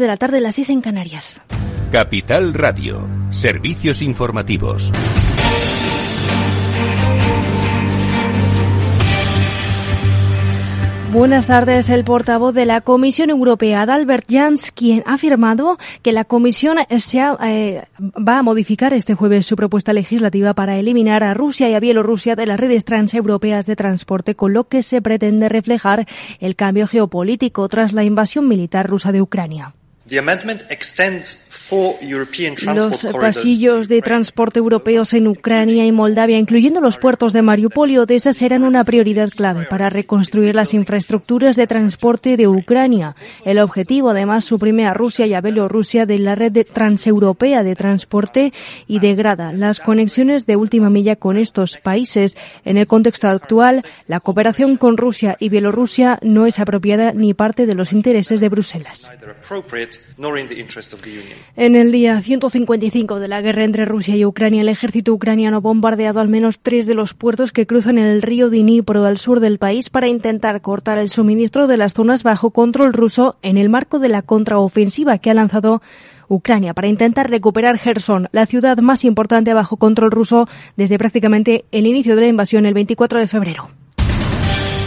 de la tarde, las 6 en Canarias. Capital Radio, servicios informativos. Buenas tardes. El portavoz de la Comisión Europea, Albert Jans, quien ha afirmado que la Comisión se eh, va a modificar este jueves su propuesta legislativa para eliminar a Rusia y a Bielorrusia de las redes transeuropeas de transporte, con lo que se pretende reflejar el cambio geopolítico tras la invasión militar rusa de Ucrania. Los pasillos de transporte europeos en Ucrania y Moldavia, incluyendo los puertos de Mariupol y Odessa, serán una prioridad clave para reconstruir las infraestructuras de transporte de Ucrania. El objetivo, además, suprime a Rusia y a Bielorrusia de la red transeuropea de transporte y degrada las conexiones de última milla con estos países. En el contexto actual, la cooperación con Rusia y Bielorrusia no es apropiada ni parte de los intereses de Bruselas. En el día 155 de la guerra entre Rusia y Ucrania, el ejército ucraniano ha bombardeado al menos tres de los puertos que cruzan el río Dnipro al sur del país para intentar cortar el suministro de las zonas bajo control ruso en el marco de la contraofensiva que ha lanzado Ucrania para intentar recuperar Gerson, la ciudad más importante bajo control ruso desde prácticamente el inicio de la invasión el 24 de febrero.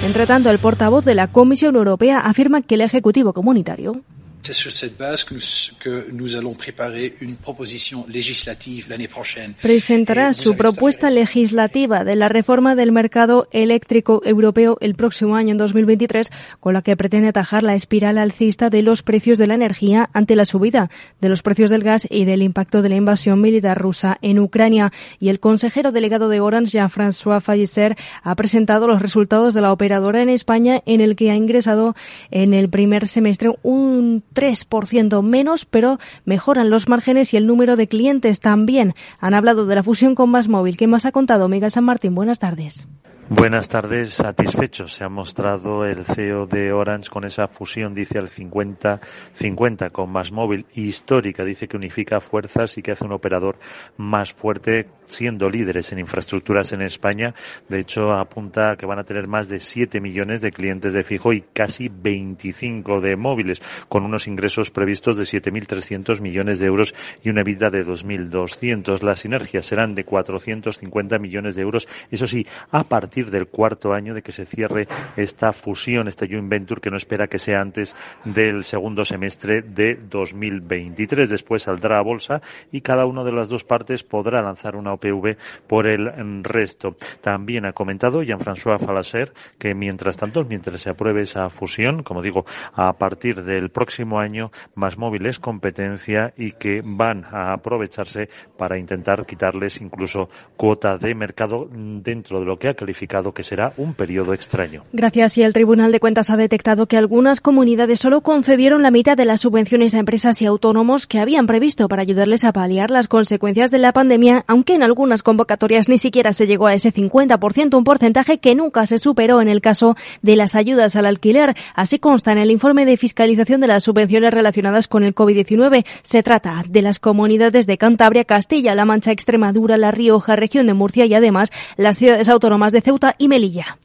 Entre tanto, el portavoz de la Comisión Europea afirma que el Ejecutivo Comunitario C'est sur cette base que nous, que nous allons préparer une proposition législative l'année prochaine. Presentará su propuesta legislativa de la reforma del mercado eléctrico europeo el próximo año, en 2023, con la que pretende atajar la espiral alcista de los precios de la energía ante la subida de los precios del gas y del impacto de la invasión militar rusa en Ucrania. Y el consejero delegado de Orange, Jean-François Fallecer, ha presentado los resultados de la operadora en España, en el que ha ingresado en el primer semestre un 3% menos, pero mejoran los márgenes y el número de clientes también. Han hablado de la fusión con Más Móvil. ¿Qué más ha contado Miguel San Martín? Buenas tardes. Buenas tardes, satisfechos. Se ha mostrado el CEO de Orange con esa fusión, dice al 50-50 con Más Móvil, histórica. Dice que unifica fuerzas y que hace un operador más fuerte, siendo líderes en infraestructuras en España. De hecho, apunta que van a tener más de 7 millones de clientes de fijo y casi 25 de móviles, con unos ingresos previstos de 7.300 millones de euros y una vida de 2.200. Las sinergias serán de 450 millones de euros. Eso sí, a partir del cuarto año de que se cierre esta fusión, esta joint venture que no espera que sea antes del segundo semestre de 2023. Después saldrá a bolsa y cada una de las dos partes podrá lanzar una OPV por el resto. También ha comentado Jean-François Falasser que mientras tanto, mientras se apruebe esa fusión, como digo, a partir del próximo año, más móviles competencia y que van a aprovecharse para intentar quitarles incluso cuota de mercado dentro de lo que ha calificado que será un periodo extraño. Gracias. Y el Tribunal de Cuentas ha detectado que algunas comunidades solo concedieron la mitad de las subvenciones a empresas y autónomos que habían previsto para ayudarles a paliar las consecuencias de la pandemia, aunque en algunas convocatorias ni siquiera se llegó a ese 50%, un porcentaje que nunca se superó en el caso de las ayudas al alquiler. Así consta en el informe de fiscalización de las subvenciones relacionadas con el COVID-19. Se trata de las comunidades de Cantabria, Castilla, La Mancha, Extremadura, La Rioja, región de Murcia y además las ciudades autónomas de Ceuta y Melilla.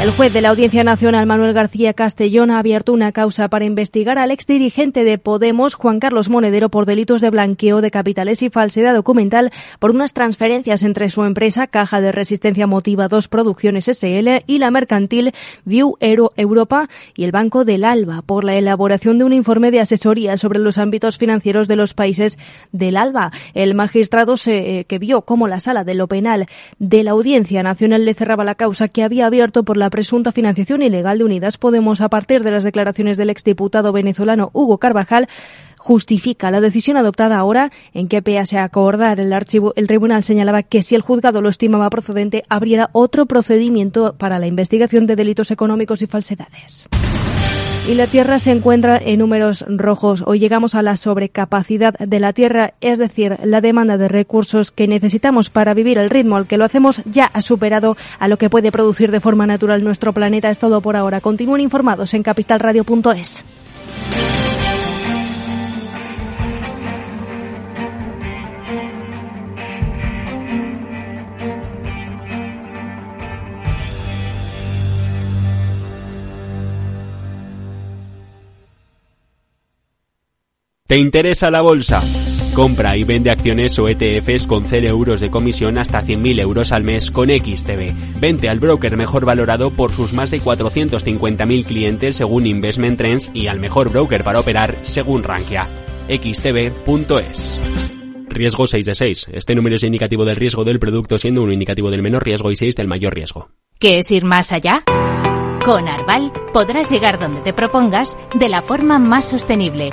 El juez de la Audiencia Nacional, Manuel García Castellón, ha abierto una causa para investigar al exdirigente de Podemos, Juan Carlos Monedero, por delitos de blanqueo de capitales y falsedad documental por unas transferencias entre su empresa Caja de Resistencia Motiva 2 Producciones SL y la mercantil View Aero Europa y el Banco del Alba por la elaboración de un informe de asesoría sobre los ámbitos financieros de los países del Alba. El magistrado se, eh, que vio cómo la sala de lo penal de la Audiencia Nacional le cerraba la causa que había abierto por la presunta financiación ilegal de Unidas Podemos a partir de las declaraciones del exdiputado venezolano Hugo Carvajal justifica la decisión adoptada ahora en que pese a acordar el archivo, el tribunal señalaba que si el juzgado lo estimaba procedente, abriera otro procedimiento para la investigación de delitos económicos y falsedades. Y la Tierra se encuentra en números rojos. Hoy llegamos a la sobrecapacidad de la Tierra, es decir, la demanda de recursos que necesitamos para vivir el ritmo al que lo hacemos ya ha superado a lo que puede producir de forma natural nuestro planeta. Es todo por ahora. Continúen informados en capitalradio.es. ¿Te interesa la bolsa? Compra y vende acciones o ETFs con 0 euros de comisión hasta 100.000 euros al mes con XTB. Vente al broker mejor valorado por sus más de 450.000 clientes según Investment Trends y al mejor broker para operar según Rankia. xtb.es. Riesgo 6 de 6. Este número es indicativo del riesgo del producto siendo un indicativo del menor riesgo y 6 del mayor riesgo. ¿Qué es ir más allá? Con Arval podrás llegar donde te propongas de la forma más sostenible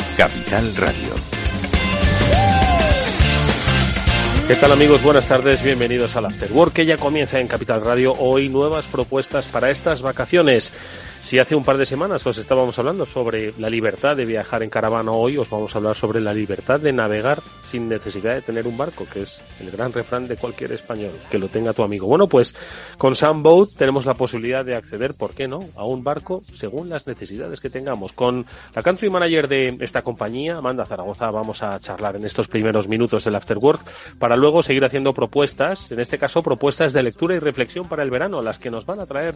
Capital Radio. ¿Qué tal amigos? Buenas tardes, bienvenidos al After Work que ya comienza en Capital Radio. Hoy nuevas propuestas para estas vacaciones. Si hace un par de semanas os estábamos hablando sobre la libertad de viajar en caravana, hoy os vamos a hablar sobre la libertad de navegar sin necesidad de tener un barco, que es el gran refrán de cualquier español, que lo tenga tu amigo. Bueno, pues con Sunboat tenemos la posibilidad de acceder, ¿por qué no?, a un barco según las necesidades que tengamos. Con la country manager de esta compañía, Amanda Zaragoza, vamos a charlar en estos primeros minutos del After Work para luego seguir haciendo propuestas, en este caso propuestas de lectura y reflexión para el verano, las que nos van a traer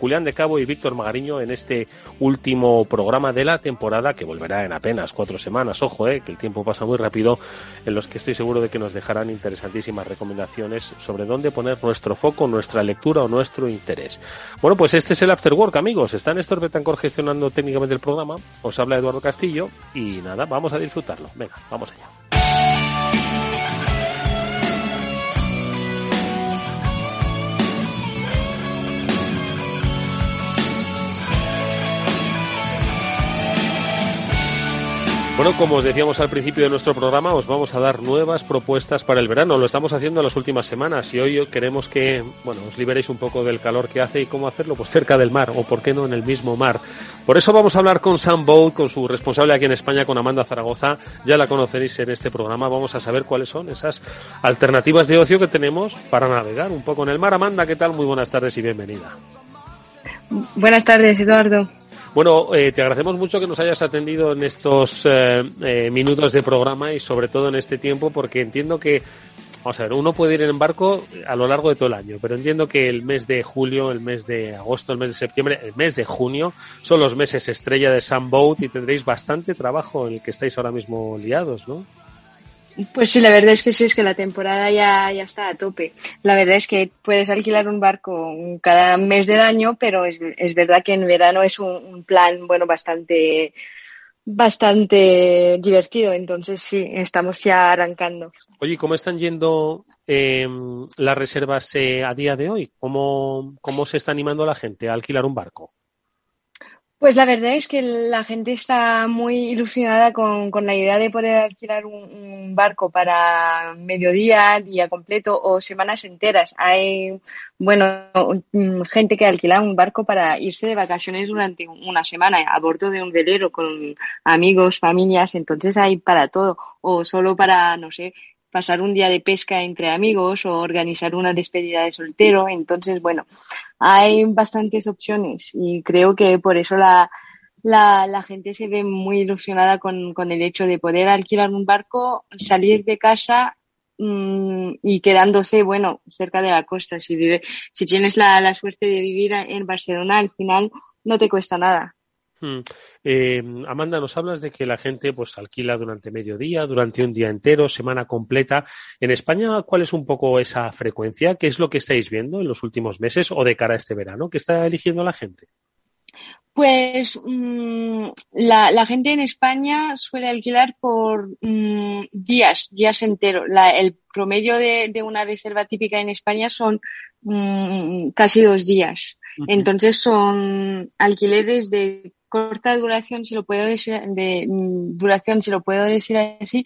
Julián de Cabo y Víctor Magariño en este último programa de la temporada que volverá en apenas cuatro semanas. Ojo, eh, que el tiempo pasa muy rápido, en los que estoy seguro de que nos dejarán interesantísimas recomendaciones sobre dónde poner nuestro foco, nuestra lectura o nuestro interés. Bueno, pues este es el After Work, amigos. Está Néstor Betancor gestionando técnicamente el programa. Os habla Eduardo Castillo y nada, vamos a disfrutarlo. Venga, vamos allá. Bueno, como os decíamos al principio de nuestro programa, os vamos a dar nuevas propuestas para el verano. Lo estamos haciendo en las últimas semanas y hoy queremos que, bueno, os liberéis un poco del calor que hace y cómo hacerlo, pues cerca del mar o, por qué no, en el mismo mar. Por eso vamos a hablar con Sam Boat, con su responsable aquí en España, con Amanda Zaragoza. Ya la conoceréis en este programa. Vamos a saber cuáles son esas alternativas de ocio que tenemos para navegar un poco en el mar. Amanda, ¿qué tal? Muy buenas tardes y bienvenida. Buenas tardes, Eduardo. Bueno, eh, te agradecemos mucho que nos hayas atendido en estos eh, eh, minutos de programa y sobre todo en este tiempo porque entiendo que, vamos a ver, uno puede ir en barco a lo largo de todo el año, pero entiendo que el mes de julio, el mes de agosto, el mes de septiembre, el mes de junio son los meses estrella de Sunboat y tendréis bastante trabajo en el que estáis ahora mismo liados, ¿no? Pues sí, la verdad es que sí, es que la temporada ya, ya está a tope. La verdad es que puedes alquilar un barco cada mes del año, pero es, es verdad que en verano es un, plan, bueno, bastante, bastante divertido. Entonces sí, estamos ya arrancando. Oye, ¿cómo están yendo eh, las reservas eh, a día de hoy? ¿Cómo, ¿Cómo se está animando la gente a alquilar un barco? Pues la verdad es que la gente está muy ilusionada con, con la idea de poder alquilar un, barco para mediodía, día completo o semanas enteras. Hay, bueno, gente que alquila un barco para irse de vacaciones durante una semana a bordo de un velero con amigos, familias, entonces hay para todo. O solo para, no sé, pasar un día de pesca entre amigos o organizar una despedida de soltero. Entonces, bueno, hay bastantes opciones y creo que por eso la, la, la gente se ve muy ilusionada con, con, el hecho de poder alquilar un barco, salir de casa mmm, y quedándose, bueno, cerca de la costa. Si, vive, si tienes la, la suerte de vivir en Barcelona, al final no te cuesta nada. Hmm. Eh, Amanda, nos hablas de que la gente pues alquila durante mediodía, durante un día entero, semana completa. En España, ¿cuál es un poco esa frecuencia? ¿Qué es lo que estáis viendo en los últimos meses o de cara a este verano? ¿Qué está eligiendo la gente? Pues mmm, la, la, gente en España suele alquilar por mmm, días, días enteros. La, el promedio de, de, una reserva típica en España son mmm, casi dos días. Uh -huh. Entonces son alquileres de corta duración, si lo puedo decir, de duración, si lo puedo decir así,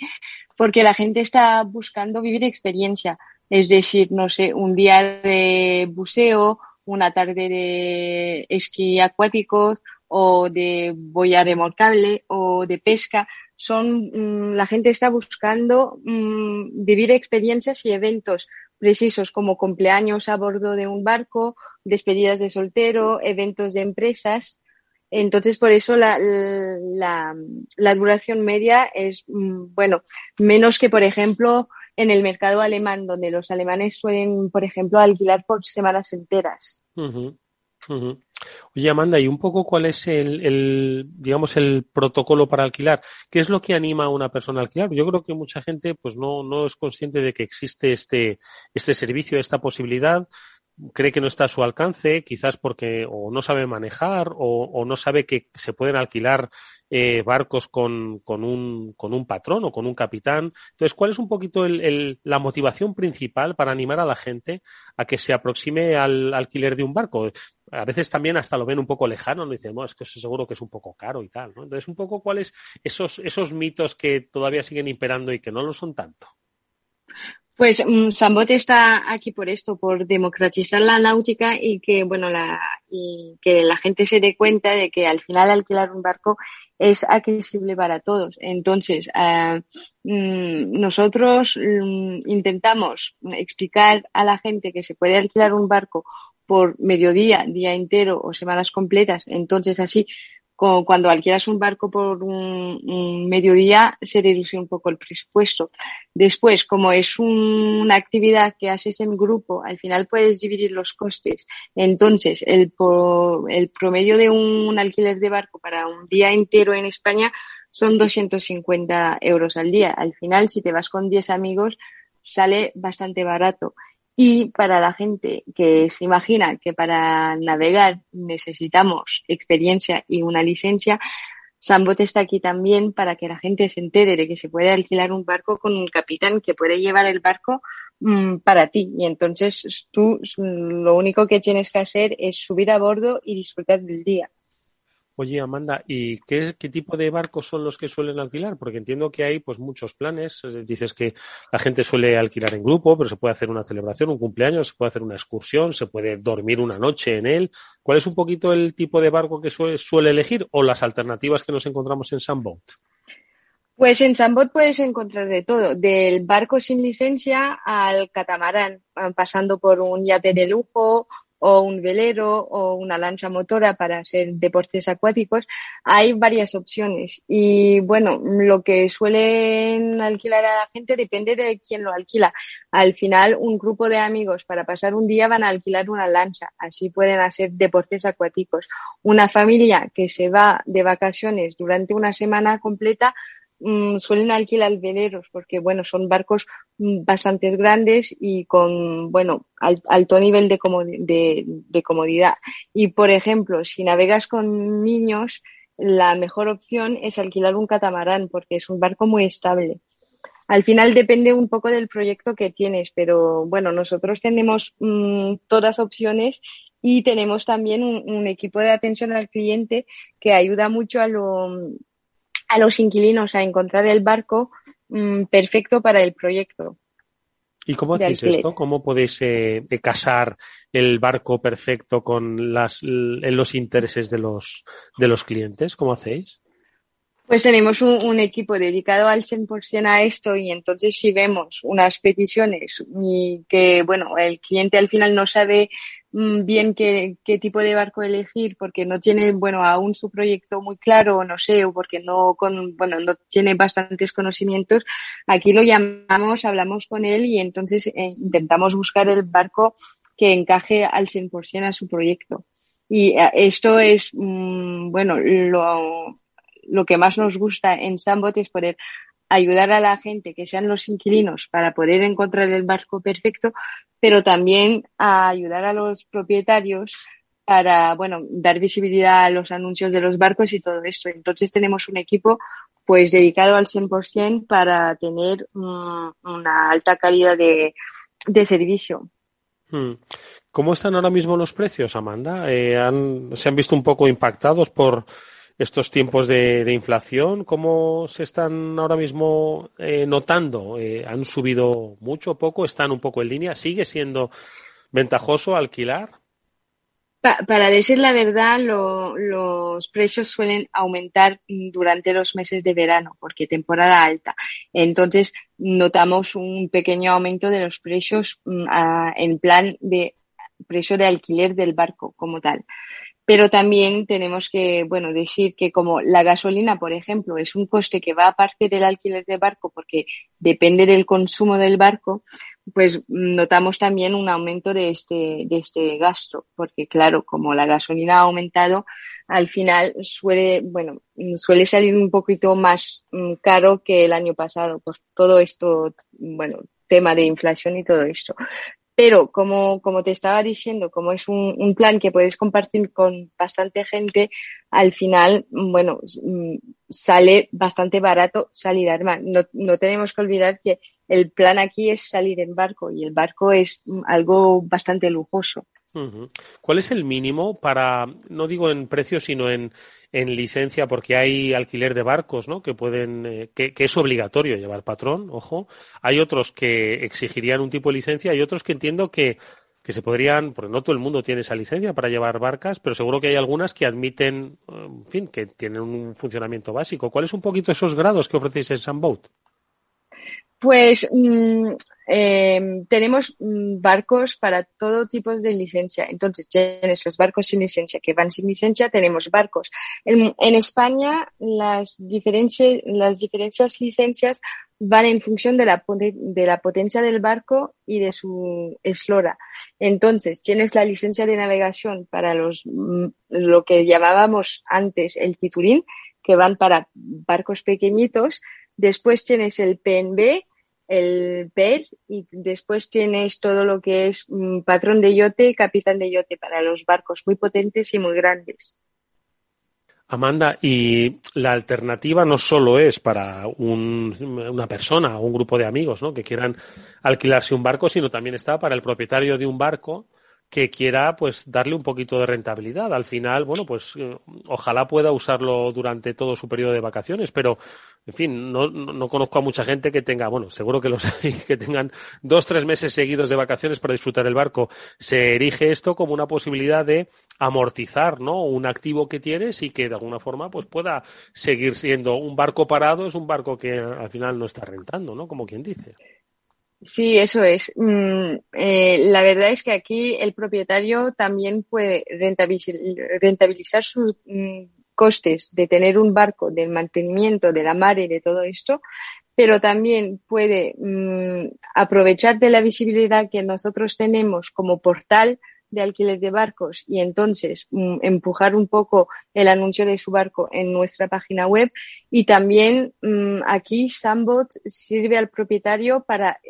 porque la gente está buscando vivir experiencia. Es decir, no sé, un día de buceo, una tarde de esquí acuáticos o de boya remolcable o de pesca. son, mm, la gente está buscando mm, vivir experiencias y eventos precisos como cumpleaños a bordo de un barco, despedidas de soltero, eventos de empresas. Entonces, por eso la, la, duración media es, mm, bueno, menos que, por ejemplo, en el mercado alemán, donde los alemanes suelen, por ejemplo, alquilar por semanas enteras. Oye, Amanda, ¿y un poco cuál es el, el, digamos, el protocolo para alquilar? ¿Qué es lo que anima a una persona a alquilar? Yo creo que mucha gente, pues no, no es consciente de que existe este, este servicio, esta posibilidad cree que no está a su alcance, quizás porque o no sabe manejar o, no sabe que se pueden alquilar eh, barcos con, con, un, con un patrón o con un capitán. Entonces, ¿cuál es un poquito el, la motivación principal para animar a la gente a que se aproxime al alquiler de un barco? A veces también hasta lo ven un poco lejano, no dicen, bueno, es que seguro que es un poco caro y tal. ¿no? Entonces, un poco cuáles esos, esos mitos que todavía siguen imperando y que no lo son tanto. Pues um, Sambot está aquí por esto, por democratizar la náutica y que, bueno, la, y que la gente se dé cuenta de que al final alquilar un barco es accesible para todos. Entonces, uh, nosotros um, intentamos explicar a la gente que se puede alquilar un barco por mediodía, día entero o semanas completas. Entonces, así cuando alquilas un barco por un, un, mediodía se reduce un poco el presupuesto. Después, como es un, una actividad que haces en grupo, al final puedes dividir los costes. Entonces, el, promedio de un alquiler de barco para un día entero en España son 250 euros al día. Al final, si te vas con 10 amigos, sale bastante barato. Y para la gente que se imagina que para navegar necesitamos experiencia y una licencia, Sambot está aquí también para que la gente se entere de que se puede alquilar un barco con un capitán que puede llevar el barco mmm, para ti. Y entonces tú lo único que tienes que hacer es subir a bordo y disfrutar del día. Oye, Amanda, ¿y qué, tipo de barcos son los que suelen alquilar? Porque entiendo que hay pues muchos planes. Dices que la gente suele alquilar en grupo, pero se puede hacer una celebración, un cumpleaños, se puede hacer una excursión, se puede dormir una noche en él. ¿Cuál es un poquito el tipo de barco que suele, elegir o las alternativas que nos encontramos en Sunboat? Pues en Sunboat puedes encontrar de todo, del barco sin licencia al catamarán, pasando por un yate de lujo o un velero o una lancha motora para hacer deportes acuáticos, hay varias opciones. Y bueno, lo que suelen alquilar a la gente depende de quién lo alquila. Al final, un grupo de amigos para pasar un día van a alquilar una lancha, así pueden hacer deportes acuáticos. Una familia que se va de vacaciones durante una semana completa mmm, suelen alquilar veleros porque, bueno, son barcos bastante grandes y con, bueno, alto nivel de, de, de comodidad. Y, por ejemplo, si navegas con niños, la mejor opción es alquilar un catamarán porque es un barco muy estable. Al final depende un poco del proyecto que tienes, pero bueno, nosotros tenemos mmm, todas opciones y tenemos también un, un, equipo de atención al cliente que ayuda mucho a, lo, a los inquilinos a encontrar el barco mmm, perfecto para el proyecto. ¿Y cómo hacéis esto? ¿Cómo podéis eh, casar el barco perfecto con las, los intereses de los, de los clientes? ¿Cómo hacéis? Pues tenemos un, equipo dedicado al 100% a esto y entonces si vemos unas peticiones y que, bueno, el cliente al final no sabe mmm, bien qué, tipo de barco elegir porque no tiene, bueno, aún su proyecto muy claro, no sé, o porque no, con, bueno, no tiene bastantes conocimientos, aquí lo llamamos, hablamos con él y entonces eh, intentamos buscar el barco que encaje al 100% a su proyecto. Y eh, esto es, mmm, bueno, lo, lo que más nos gusta en Sambot es poder ayudar a la gente, que sean los inquilinos, para poder encontrar el barco perfecto, pero también a ayudar a los propietarios para, bueno, dar visibilidad a los anuncios de los barcos y todo esto. Entonces tenemos un equipo pues dedicado al 100% para tener um, una alta calidad de, de servicio. Hmm. ¿Cómo están ahora mismo los precios, Amanda? Eh, ¿Se han visto un poco impactados por estos tiempos de, de, inflación, ¿cómo se están ahora mismo eh, notando? Eh, ¿Han subido mucho, poco? ¿Están un poco en línea? ¿Sigue siendo ventajoso alquilar? para decir la verdad, los precios suelen aumentar durante los meses de verano, porque temporada alta. Entonces, notamos un pequeño aumento de los precios mm, en plan de precio de alquiler del barco como tal. Pero también tenemos que, bueno, decir que como la gasolina, por ejemplo, es un coste que va aparte del alquiler de barco porque depende del consumo del barco, pues notamos también un aumento de este, de este gasto, porque claro, como la gasolina ha aumentado, al final suele, bueno, suele salir un poquito más mm, caro que el año pasado, por todo esto, bueno, tema de inflación y todo esto. Pero como, como te estaba diciendo, como es un, plan que puedes compartir con bastante gente, al final, bueno, mm, sale bastante barato salir a. No, no tenemos que olvidar que el plan aquí es salir en barco y el barco es mm, algo bastante lujoso. ¿Cuál es el mínimo para, no digo en precio, sino en, en licencia, porque hay alquiler de barcos, ¿no? Que pueden, eh, que, es obligatorio llevar patrón, ojo. Hay otros que exigirían un tipo de licencia y otros que entiendo que, que se podrían, porque no todo el mundo tiene esa licencia para llevar barcas, pero seguro que hay algunas que admiten, en fin, que tienen un funcionamiento básico. ¿Cuáles un poquito esos grados que ofrecéis en Sunboat? Pues mm, em, tenemos mm, barcos para todo tipo de licencia. Entonces, tienes los barcos sin licencia que van sin licencia, tenemos barcos. En, España, las diferencias, las diferencias licencias van en función de la, de la potencia del barco y de su eslora. Entonces, tienes la licencia de navegación para los, mm, lo que llamábamos antes el titurín, que van para barcos pequeñitos. Después tienes el PNB, el PER y después tienes todo lo que es mm, patrón de yote, capitán de yote para los barcos muy potentes y muy grandes. Amanda, y la alternativa no solo es para una persona o un grupo de amigos ¿no? que quieran alquilarse un barco, sino también está para el propietario de un barco que quiera pues darle un poquito de rentabilidad. Al final, bueno, pues eh, ojalá pueda usarlo durante todo su periodo de vacaciones, pero en fin, no, no, conozco a mucha gente que tenga, bueno, seguro que los hay, que tengan dos, tres meses seguidos de vacaciones para disfrutar el barco. Se erige esto como una posibilidad de amortizar, ¿no? Un activo que tienes y que de alguna forma pues pueda seguir siendo un barco parado, es un barco que al final no está rentando, ¿no? Como quien dice. Sí, eso es. Mm, eh, la verdad es que aquí el propietario también puede rentabilizar, sus mm, costes de tener un barco, del mantenimiento de la mar y de todo esto, pero también puede mm, aprovechar de la visibilidad que nosotros tenemos como portal de alquiler de barcos y entonces mm, empujar un poco el anuncio de su barco en nuestra página web. Y también mm, aquí Sambot sirve al propietario para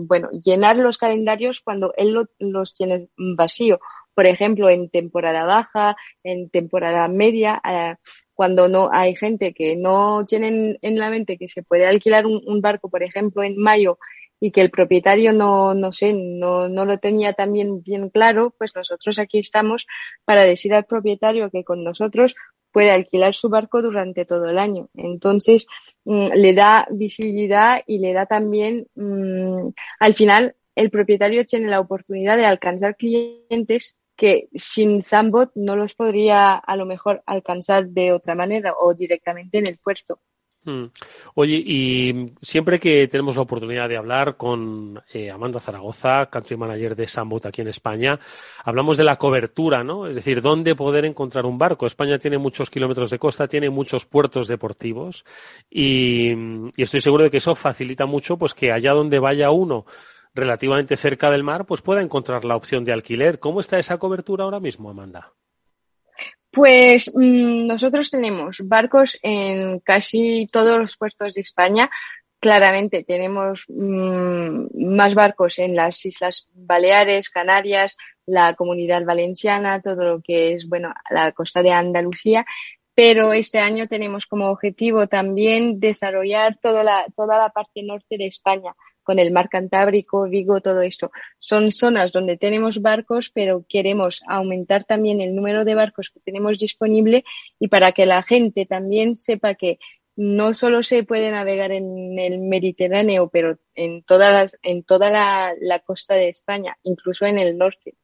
bueno llenar los calendarios cuando él los tiene vacío. Por ejemplo en temporada baja en temporada media eh, cuando no hay gente que no tienen en la mente que se puede alquilar un barco por ejemplo en mayo y que el propietario no, no sé, no, no lo tenía también bien claro, pues nosotros aquí estamos para decir al propietario que con nosotros puede alquilar su barco durante todo el año. Entonces, mm, le da visibilidad y le da también, mm, al final, el propietario tiene la oportunidad de alcanzar clientes que sin Sambot no los podría a lo mejor alcanzar de otra manera o directamente en el puerto. Mm. Oye, y siempre que tenemos la oportunidad de hablar con eh, Amanda Zaragoza, country manager de Sambot aquí en España, hablamos de la cobertura, ¿no? Es decir, dónde poder encontrar un barco. España tiene muchos kilómetros de costa, tiene muchos puertos deportivos y, y estoy seguro de que eso facilita mucho, pues que allá donde vaya uno relativamente cerca del mar, pues pueda encontrar la opción de alquiler. ¿Cómo está esa cobertura ahora mismo, Amanda? Pues mm, nosotros tenemos barcos en casi todos los puertos de España. Claramente tenemos mm, más barcos en las Islas Baleares, Canarias, la Comunidad Valenciana, todo lo que es, bueno, la costa de Andalucía. Pero este año tenemos como objetivo también desarrollar toda la, toda la parte norte de España con el mar Cantábrico, Vigo, todo esto. Son zonas donde tenemos barcos, pero queremos aumentar también el número de barcos que tenemos disponible y para que la gente también sepa que no solo se puede navegar en el Mediterráneo, pero en, todas en toda la, costa de España, incluso en el norte.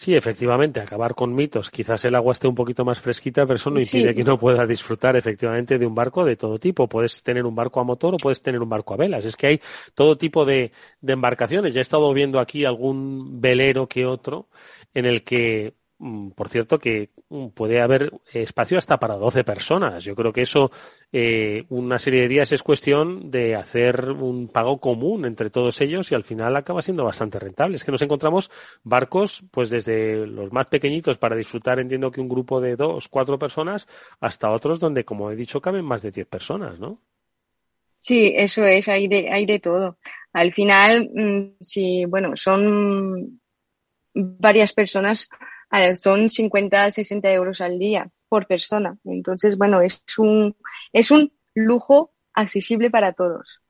Sí, efectivamente, acabar con mitos. Quizás el agua esté un poquito más fresquita, pero eso no impide que no pueda disfrutar efectivamente de un barco de todo tipo. Puedes tener un barco a motor o puedes tener un barco a velas. Es que hay todo tipo de, de embarcaciones. Ya he estado viendo aquí algún velero que otro en el que por cierto, que mm, puede haber espacio hasta para 12 personas. Yo creo que eso, eh, una serie de días es cuestión de hacer un pago común entre todos ellos y al final acaba siendo bastante rentable. Es que nos encontramos barcos, pues desde los más pequeñitos para disfrutar, entiendo que un grupo de dos, cuatro personas, hasta otros donde, como he dicho, caben más de 10 personas, ¿no? Sí, eso es, hay de, hay de todo. Al final, mm, si, bueno, son varias personas, son 50, 60 euros al día por persona. Entonces, bueno, es un, es un lujo accesible para todos.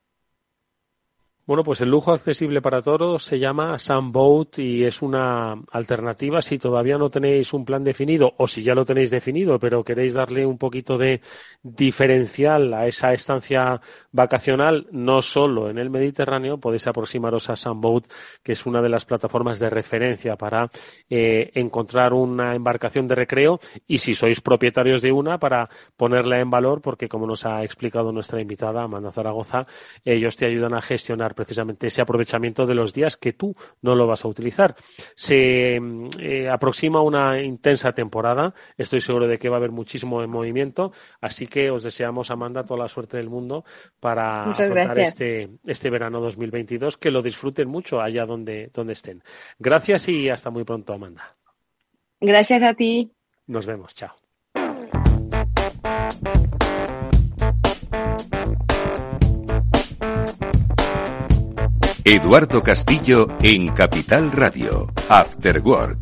Bueno, pues el lujo accesible para todos se llama Sunboat y es una alternativa. Si todavía no tenéis un plan definido o si ya lo tenéis definido, pero queréis darle un poquito de diferencial a esa estancia vacacional, no solo en el Mediterráneo, podéis aproximaros a Sunboat, que es una de las plataformas de referencia para eh, encontrar una embarcación de recreo. Y si sois propietarios de una para ponerla en valor, porque como nos ha explicado nuestra invitada Amanda Zaragoza, ellos te ayudan a gestionar precisamente ese aprovechamiento de los días que tú no lo vas a utilizar. Se eh, aproxima una intensa temporada, estoy seguro de que va a haber muchísimo movimiento, así que os deseamos, Amanda, toda la suerte del mundo para afrontar este, este verano 2022, que lo disfruten mucho allá donde, donde estén. Gracias y hasta muy pronto, Amanda. Gracias a ti. Nos vemos, chao. Eduardo Castillo en Capital Radio, After Work.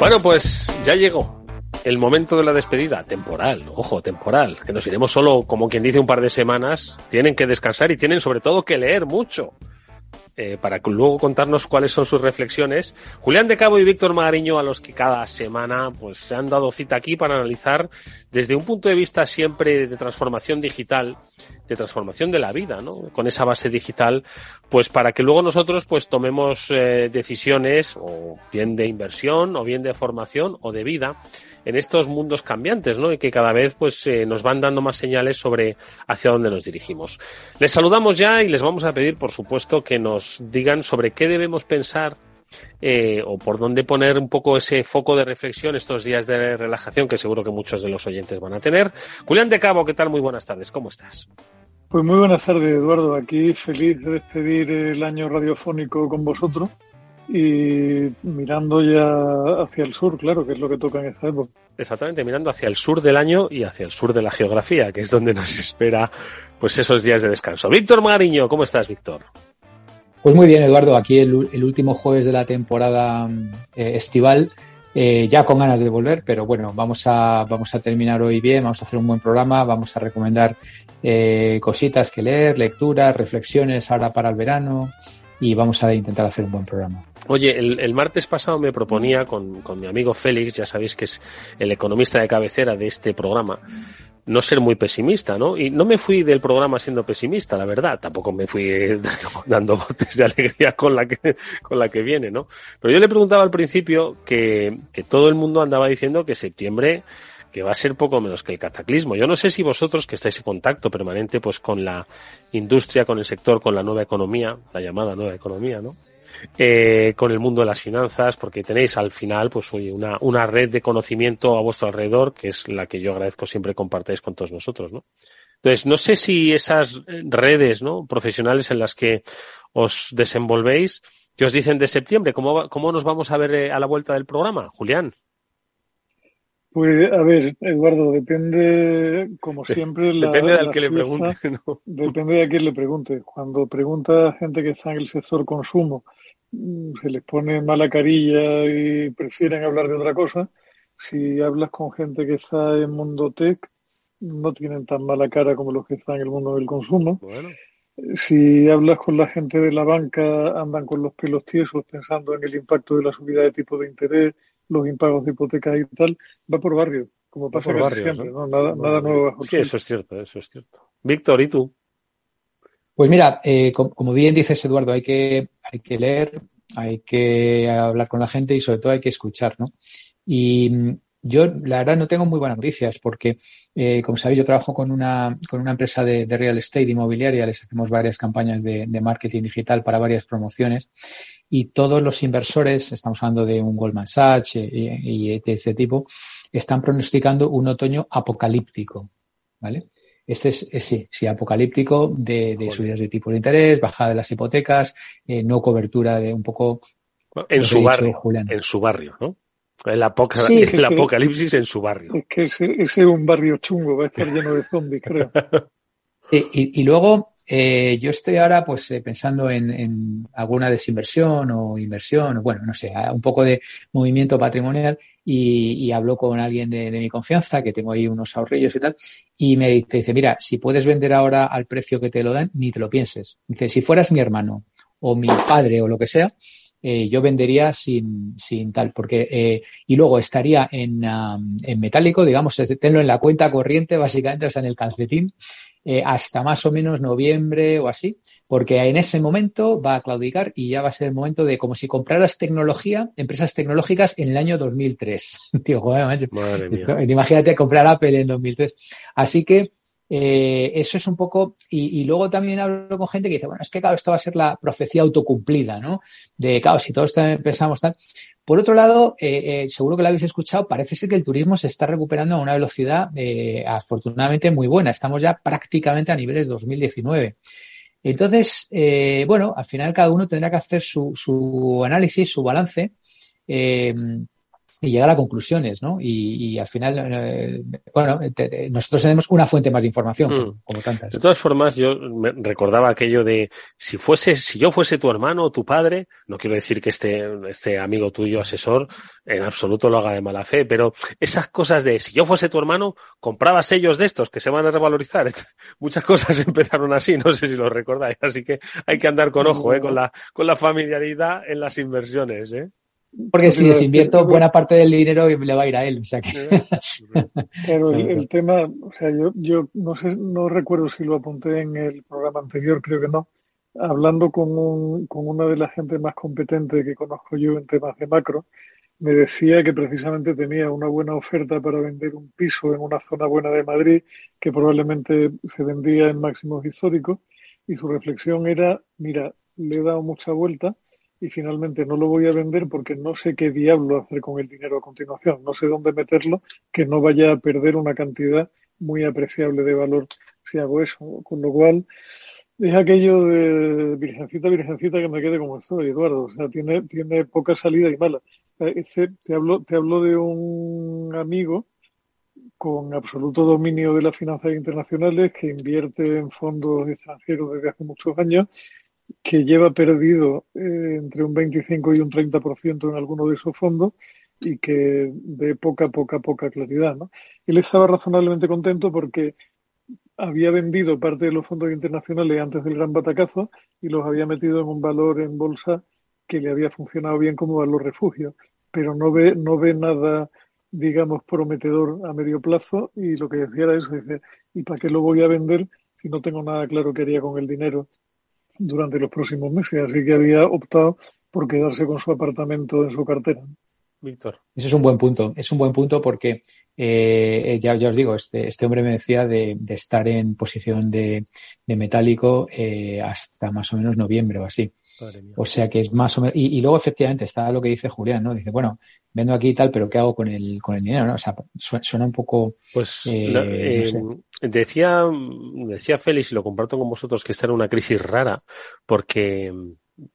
Bueno, pues ya llegó el momento de la despedida, temporal, ojo, temporal, que nos iremos solo, como quien dice, un par de semanas. Tienen que descansar y tienen sobre todo que leer mucho. Eh, para luego contarnos cuáles son sus reflexiones. Julián de Cabo y Víctor Magariño, a los que cada semana pues, se han dado cita aquí para analizar desde un punto de vista siempre de transformación digital, de transformación de la vida, ¿no? Con esa base digital, pues para que luego nosotros pues tomemos eh, decisiones o bien de inversión o bien de formación o de vida en estos mundos cambiantes, ¿no? Y que cada vez pues eh, nos van dando más señales sobre hacia dónde nos dirigimos. Les saludamos ya y les vamos a pedir, por supuesto, que nos digan sobre qué debemos pensar eh, o por dónde poner un poco ese foco de reflexión estos días de relajación que seguro que muchos de los oyentes van a tener. Julián de Cabo, ¿qué tal? Muy buenas tardes, ¿cómo estás? Pues muy buenas tardes, Eduardo. Aquí feliz de despedir el año radiofónico con vosotros y mirando ya hacia el sur, claro, que es lo que toca en esta época. Exactamente, mirando hacia el sur del año y hacia el sur de la geografía, que es donde nos espera pues esos días de descanso. Víctor Magariño, ¿cómo estás, Víctor? Pues muy bien, Eduardo, aquí el, último jueves de la temporada eh, estival, eh, ya con ganas de volver, pero bueno, vamos a, vamos a terminar hoy bien, vamos a hacer un buen programa, vamos a recomendar eh, cositas que leer, lecturas, reflexiones ahora para el verano y vamos a intentar hacer un buen programa. Oye, el, martes pasado me proponía con, mi amigo Félix, ya sabéis que es el economista de cabecera de este programa, no ser muy pesimista, ¿no? Y no me fui del programa siendo pesimista, la verdad. Tampoco me fui dando, botes de alegría con la que, con la que viene, ¿no? Pero yo le preguntaba al principio que, que todo el mundo andaba diciendo que septiembre que va a ser poco menos que el cataclismo. Yo no sé si vosotros que estáis en contacto permanente pues con la industria, con el sector, con la nueva economía, la llamada nueva economía, ¿no? Eh, con el mundo de las finanzas, porque tenéis al final, pues oye, una, una red de conocimiento a vuestro alrededor, que es la que yo agradezco siempre compartáis con todos nosotros, ¿no? Entonces, no sé si esas redes, ¿no? Profesionales en las que os desenvolvéis, que os dicen de septiembre, ¿cómo, cómo nos vamos a ver eh, a la vuelta del programa? Julián. Pues a ver, Eduardo, depende, como siempre, la, depende de que le pregunte. Depende de a quién le pregunte. Cuando pregunta a gente que está en el sector consumo, mm, se les pone mala carilla y prefieren hablar de otra cosa. Si hablas con gente que está en mundo tech, no tienen tan mala cara como los que están en el mundo del consumo. Si hablas con la gente de la banca, andan con los pelos tiesos pensando en el impacto de la subida de tipo de interés, los impagos de hipoteca y tal, va por barrio, como pasa casi siempre, ¿no? Nada, nada nuevo bajo Sí, eso es cierto, eso es cierto. Víctor, ¿y tú? Pues mira, eh, como, bien dices Eduardo, hay que, hay que leer, hay que hablar con la gente y sobre todo hay que escuchar, ¿no? Y yo, la verdad, no tengo muy buenas noticias porque, eh, como sabéis, yo trabajo con una, con una empresa de, real estate inmobiliaria, les hacemos varias campañas de, marketing digital para varias promociones y todos los inversores, estamos hablando de un Goldman Sachs eh, y, de este tipo, están pronosticando un otoño apocalíptico, ¿vale? Este es, sí, sí, apocalíptico de, de subidas de tipo de interés, bajada de las hipotecas, eh, no cobertura de un poco. En su barrio, en su barrio, ¿no? El, apocalipsis en su barrio. Es que ese, es un barrio chungo, va a estar lleno de zombies, creo. y, luego, eh, yo estoy ahora pues eh, pensando en, alguna desinversión o inversión, bueno, no sé, un poco de movimiento patrimonial y, hablo con alguien de, mi confianza, que tengo ahí unos ahorrillos y tal, y me dice, mira, si puedes vender ahora al precio que te lo dan, ni te lo pienses. Dice, si fueras mi hermano o mi padre o lo que sea, eh, yo vendería sin, sin tal, porque eh, y luego estaría en, en metálico, digamos, tenlo en la cuenta corriente, básicamente, o sea, en el calcetín, eh, hasta más o menos noviembre o así, porque en ese momento va a claudicar y ya va a ser el momento de como si compraras tecnología, empresas tecnológicas en el año 2003. Tío, joder, Imagínate comprar Apple en 2003. Así que eh, eso es un poco, y, luego también hablo con gente que dice, bueno, es que claro, esto va a ser la profecía autocumplida, ¿no? De, claro, si todos pensamos tal. Por otro lado, eh, eh, seguro que lo habéis escuchado, parece ser que el turismo se está recuperando a una velocidad afortunadamente muy buena. Estamos ya prácticamente a niveles 2019. Entonces, bueno, al final cada uno tendrá que hacer su, su análisis, su balance y llegar a conclusiones, ¿no? Y, al final, eh, bueno, nosotros tenemos una fuente más de información, mm. como tantas. De todas formas, yo me recordaba aquello de si fuese, si yo fuese tu hermano o tu padre, no quiero decir que este, este amigo tuyo, asesor, en absoluto lo haga de mala fe, pero esas cosas de si yo fuese tu hermano, compraba sellos de estos que se van a revalorizar. Muchas cosas empezaron así, no sé si lo recordáis, así que hay que andar con ojo, eh, con la, con la familiaridad en las inversiones, eh. Porque si les invierto buena parte del dinero le va a ir a él. O sea que... Pero el, tema, o sea, yo, yo no sé, no recuerdo si lo apunté en el programa anterior, creo que no. Hablando con, un, con una de las gente más competentes que conozco yo en temas de macro, me decía que precisamente tenía una buena oferta para vender un piso en una zona buena de Madrid que probablemente se vendía en máximos históricos y su reflexión era, mira, le he dado mucha vuelta y finalmente no lo voy a vender porque no sé qué diablo hacer con el dinero a continuación, no sé dónde meterlo, que no vaya a perder una cantidad muy apreciable de valor si hago eso. Con lo cual, es aquello de virgencita, virgencita que me quede como estoy, Eduardo. O sea, tiene, tiene poca salida y mala. Ese, te hablo, te hablo de un amigo con absoluto dominio de las finanzas internacionales que invierte en fondos extranjeros desde hace muchos años que lleva perdido eh, entre un 25 y un 30% en alguno de esos fondos y que ve poca, poca, poca claridad. ¿no? Él estaba razonablemente contento porque había vendido parte de los fondos internacionales antes del gran batacazo y los había metido en un valor en bolsa que le había funcionado bien como valor refugio, pero no ve, no ve nada, digamos, prometedor a medio plazo y lo que decía era eso, dice, ¿y para qué lo voy a vender si no tengo nada claro qué haría con el dinero durante los próximos meses, así que había optado por quedarse con su apartamento en su cartera. Víctor. Eso es un buen punto. Es un buen punto porque eh, ya, ya os digo, este, este hombre me decía de, estar en posición de, metálico eh, hasta más o menos noviembre o así. O sea que es más o menos. Y, luego, efectivamente, está lo que dice Julián, ¿no? Dice, bueno, vendo aquí y tal, pero ¿qué hago con el, con el dinero? ¿no? O sea, suena un poco. Pues eh, decía, decía Félix, y lo comparto con vosotros, que esta era una crisis rara, porque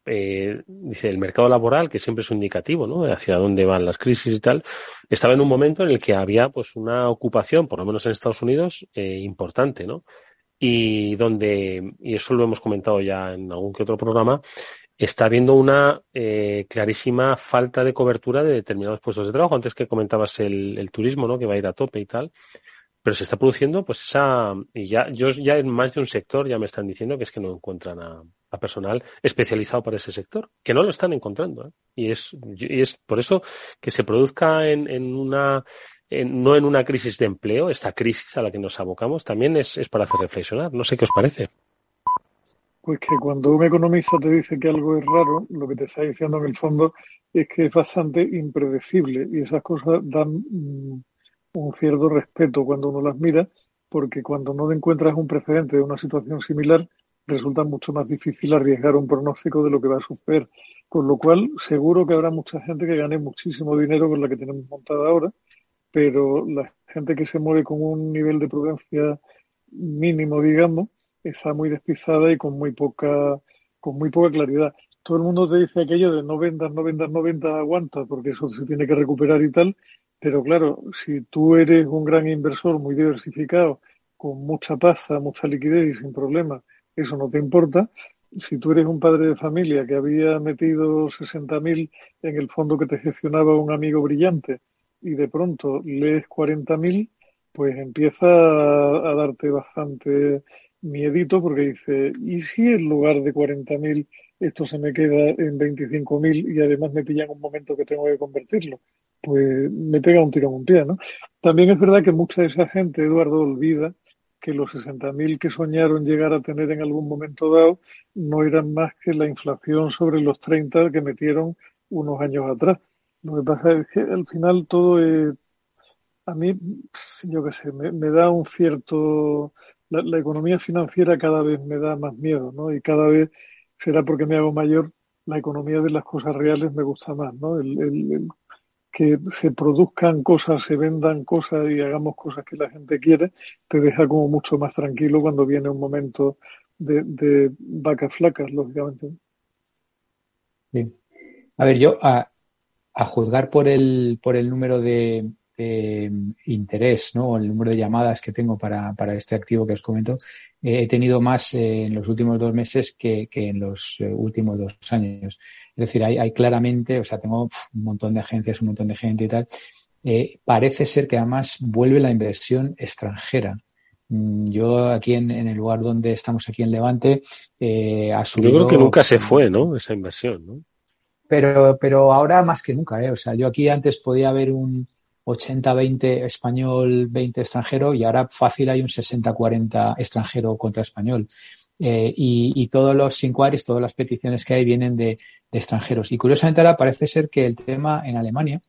eh, dice el mercado laboral, que siempre es un indicativo, ¿no? Hacia dónde van las crisis y tal, estaba en un momento en el que había pues una ocupación, por lo menos en Estados Unidos, eh, importante, ¿no? Y donde, y eso lo hemos comentado ya en algún que otro programa, está habiendo una eh, clarísima falta de cobertura de determinados puestos de trabajo. Antes que comentabas el, turismo, ¿no? Que va a ir a tope y tal. pero se está produciendo pues esa y ya yo ya en más de un sector ya me están diciendo que es que no encuentran a, personal especializado para ese sector que no lo están encontrando ¿eh? y es y es por eso que se produzca en, en una no en una crisis de empleo esta crisis a la que nos abocamos también es, es para hacer reflexionar no sé qué os parece pues que cuando un economista te dice que algo es raro lo que te está diciendo en el fondo es que es bastante impredecible y esas cosas dan mm, un cierto respeto cuando uno las mira, porque cuando no encuentras un precedente de una situación similar, resulta mucho más difícil arriesgar un pronóstico de lo que va a suceder. Con lo cual, seguro que habrá mucha gente que gane muchísimo dinero con la que tenemos montada ahora, pero la gente que se mueve con un nivel de prudencia mínimo, digamos, está muy despistada y con muy poca, con muy poca claridad. Todo el mundo te dice aquello de no vendas, no vendas, no vendas, aguanta, porque eso se tiene que recuperar y tal, pero claro, si tú eres un gran inversor muy diversificado, con mucha paz, mucha liquidez y sin problema, eso no te importa. Si tú eres un padre de familia que había metido 60.000 en el fondo que te gestionaba un amigo brillante y de pronto lees 40.000, pues empieza a, darte bastante miedito porque dice, ¿y si en lugar de 40.000 esto se me queda en 25.000 y además me pilla en un momento que tengo que convertirlo? pues me pega un tiro un pie, ¿no? También es verdad que mucha de esa gente, Eduardo, olvida que los 60.000 que soñaron llegar a tener en algún momento dado no eran más que la inflación sobre los 30 que metieron unos años atrás. Lo que pasa es que al final todo es, a mí, yo qué sé, me, da un cierto, la, economía financiera cada vez me da más miedo, ¿no? Y cada vez será porque me hago mayor, la economía de las cosas reales me gusta más, ¿no? el, el que se produzcan cosas, se vendan cosas y hagamos cosas que la gente quiere, te deja como mucho más tranquilo cuando viene un momento de, vacas flacas, lógicamente. Bien. A ver, yo a, a juzgar por el, por el número de, interés, ¿no? El número de llamadas que tengo para, para este activo que os comento, eh, he tenido más eh, en los últimos dos meses que, que en los eh, últimos dos años. Es decir, hay, claramente, o sea, tengo un montón de agencias, un montón de gente y tal. Parece ser que además vuelve la inversión extranjera. Mm, yo aquí en, el lugar donde estamos aquí en Levante, eh, Yo creo que nunca se fue, ¿no? Esa inversión, ¿no? Pero, pero ahora más que nunca, ¿eh? O sea, yo aquí antes podía haber un 80-20 español, 20 extranjero y ahora fácil hay un 60-40 extranjero contra español. Eh, y, todos los inquiries, todas las peticiones que hay vienen de, extranjeros. Y curiosamente ahora parece ser que el tema en Alemania,